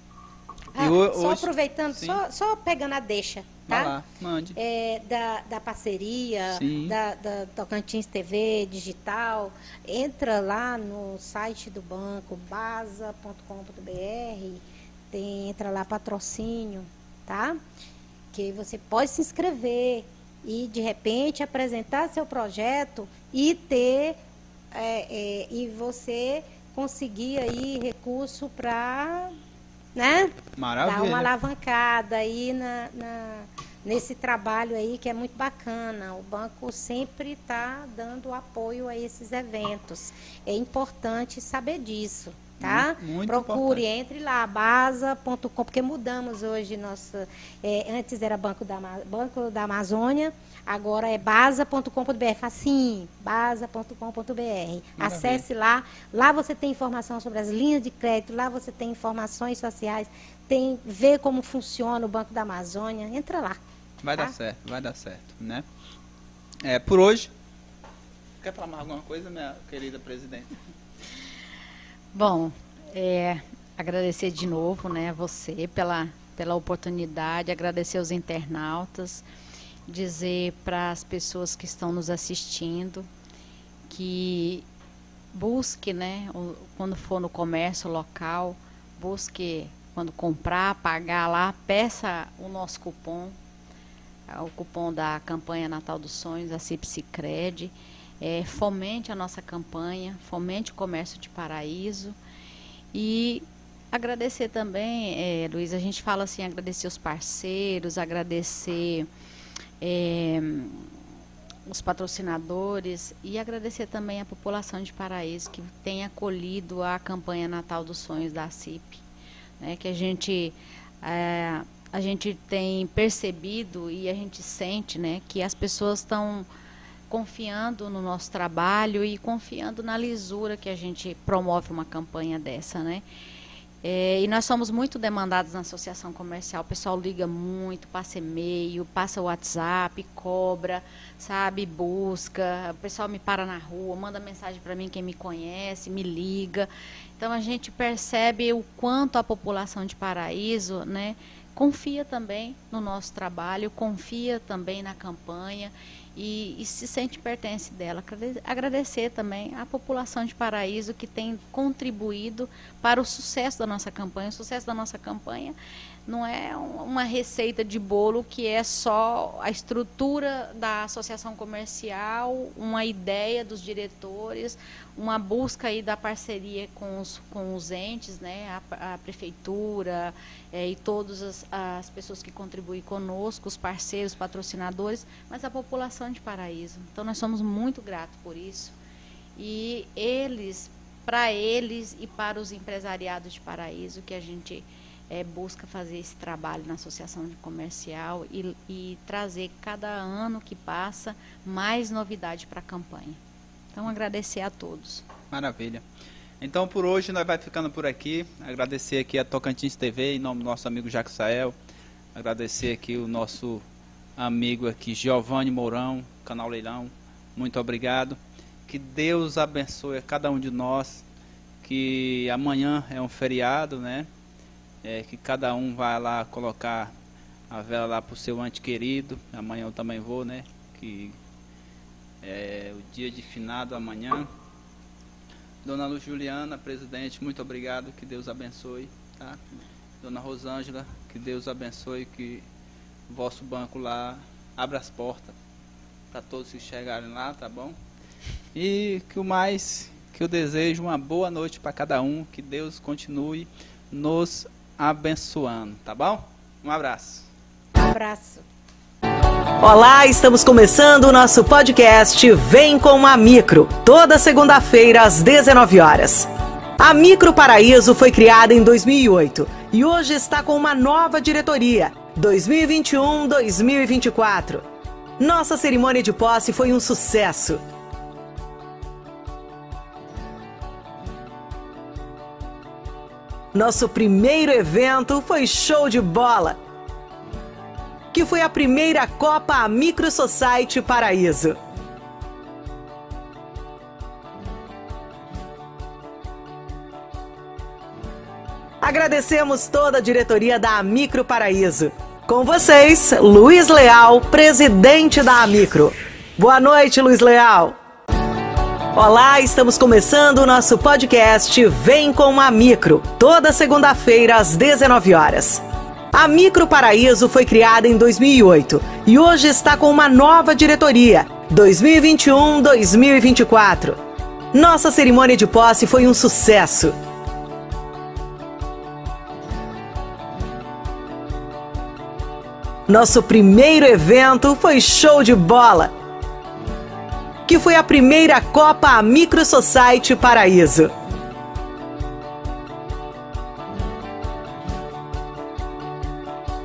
[SPEAKER 1] Ah, hoje, só aproveitando, só, só pegando a deixa, tá?
[SPEAKER 2] lá, mande.
[SPEAKER 1] É, da, da parceria, da, da Tocantins TV digital, entra lá no site do banco, basa.com.br, tem, entra lá patrocínio, tá? Que você pode se inscrever e de repente apresentar seu projeto e ter é, é, e você conseguir aí recurso para né?
[SPEAKER 2] Maravilha.
[SPEAKER 1] Dar uma alavancada aí na, na, nesse trabalho aí que é muito bacana. O banco sempre está dando apoio a esses eventos. É importante saber disso. Tá?
[SPEAKER 2] Muito
[SPEAKER 1] Procure,
[SPEAKER 2] importante.
[SPEAKER 1] entre lá, basa.com, porque mudamos hoje nossa. É, antes era Banco da, Banco da Amazônia, agora é basa.com.br. Facinho, basa.com.br. Acesse lá. Lá você tem informação sobre as linhas de crédito, lá você tem informações sociais, tem ver como funciona o Banco da Amazônia. Entra lá.
[SPEAKER 2] Vai
[SPEAKER 1] tá?
[SPEAKER 2] dar certo, vai dar certo, né? É, por hoje. Quer falar mais alguma coisa, minha querida presidente?
[SPEAKER 3] Bom, é, agradecer de novo né, você pela, pela oportunidade, agradecer aos internautas, dizer para as pessoas que estão nos assistindo que busque, né, quando for no comércio local, busque quando comprar, pagar lá, peça o nosso cupom, o cupom da campanha Natal dos Sonhos, a Cipsicred. É, fomente a nossa campanha, fomente o comércio de paraíso. E agradecer também, é, Luiz, a gente fala assim, agradecer os parceiros, agradecer é, os patrocinadores e agradecer também a população de Paraíso que tem acolhido a campanha Natal dos Sonhos da CIP, né, que a gente é, a gente tem percebido e a gente sente, né, que as pessoas estão confiando no nosso trabalho e confiando na lisura que a gente promove uma campanha dessa, né? É, e nós somos muito demandados na associação comercial. O pessoal liga muito, passa e-mail, passa WhatsApp, cobra, sabe, busca. O pessoal me para na rua, manda mensagem para mim quem me conhece, me liga. Então a gente percebe o quanto a população de Paraíso, né, confia também no nosso trabalho, confia também na campanha e, e, se sente pertence dela. Agradecer também à população de Paraíso que tem contribuído para o sucesso da nossa campanha. O sucesso da nossa campanha não é uma receita de bolo que é só a estrutura da associação comercial, uma ideia dos diretores, uma busca aí da parceria com os, com os entes, né, a, a prefeitura é, e todas as, as, pessoas que contribuem conosco, os parceiros, patrocinadores, mas a população de Paraíso. Então nós somos muito gratos por isso. E eles, para eles e para os empresariados de Paraíso, que a gente é, busca fazer esse trabalho na associação comercial e, e trazer cada ano que passa mais novidade para a campanha. Então, agradecer a todos.
[SPEAKER 2] Maravilha. Então, por hoje, nós vai ficando por aqui. Agradecer aqui a Tocantins TV, em nome do nosso amigo Jacques Sael. Agradecer aqui o nosso amigo aqui, Giovanni Mourão, canal Leilão. Muito obrigado. Que Deus abençoe a cada um de nós. Que amanhã é um feriado, né? É, que cada um vai lá colocar a vela lá pro seu ante querido. Amanhã eu também vou, né? Que é, o dia de finado amanhã. Dona Luz Juliana, presidente, muito obrigado, que Deus abençoe, tá? Dona Rosângela, que Deus abençoe, que vosso banco lá abra as portas para todos que chegarem lá, tá bom? E que o mais que eu desejo uma boa noite para cada um, que Deus continue nos abençoando, tá bom? Um abraço.
[SPEAKER 1] Um abraço.
[SPEAKER 5] Olá, estamos começando o nosso podcast Vem com a Micro, toda segunda-feira às 19 horas. A Micro Paraíso foi criada em 2008 e hoje está com uma nova diretoria, 2021-2024. Nossa cerimônia de posse foi um sucesso. Nosso primeiro evento foi show de bola, que foi a primeira Copa Micro Society Paraíso. Agradecemos toda a diretoria da Micro Paraíso. Com vocês, Luiz Leal, presidente da Micro. Boa noite, Luiz Leal. Olá, estamos começando o nosso podcast Vem com a Micro, toda segunda-feira às 19 horas. A Micro Paraíso foi criada em 2008 e hoje está com uma nova diretoria, 2021-2024. Nossa cerimônia de posse foi um sucesso. Nosso primeiro evento foi show de bola, que foi a primeira Copa Micro Society Paraíso.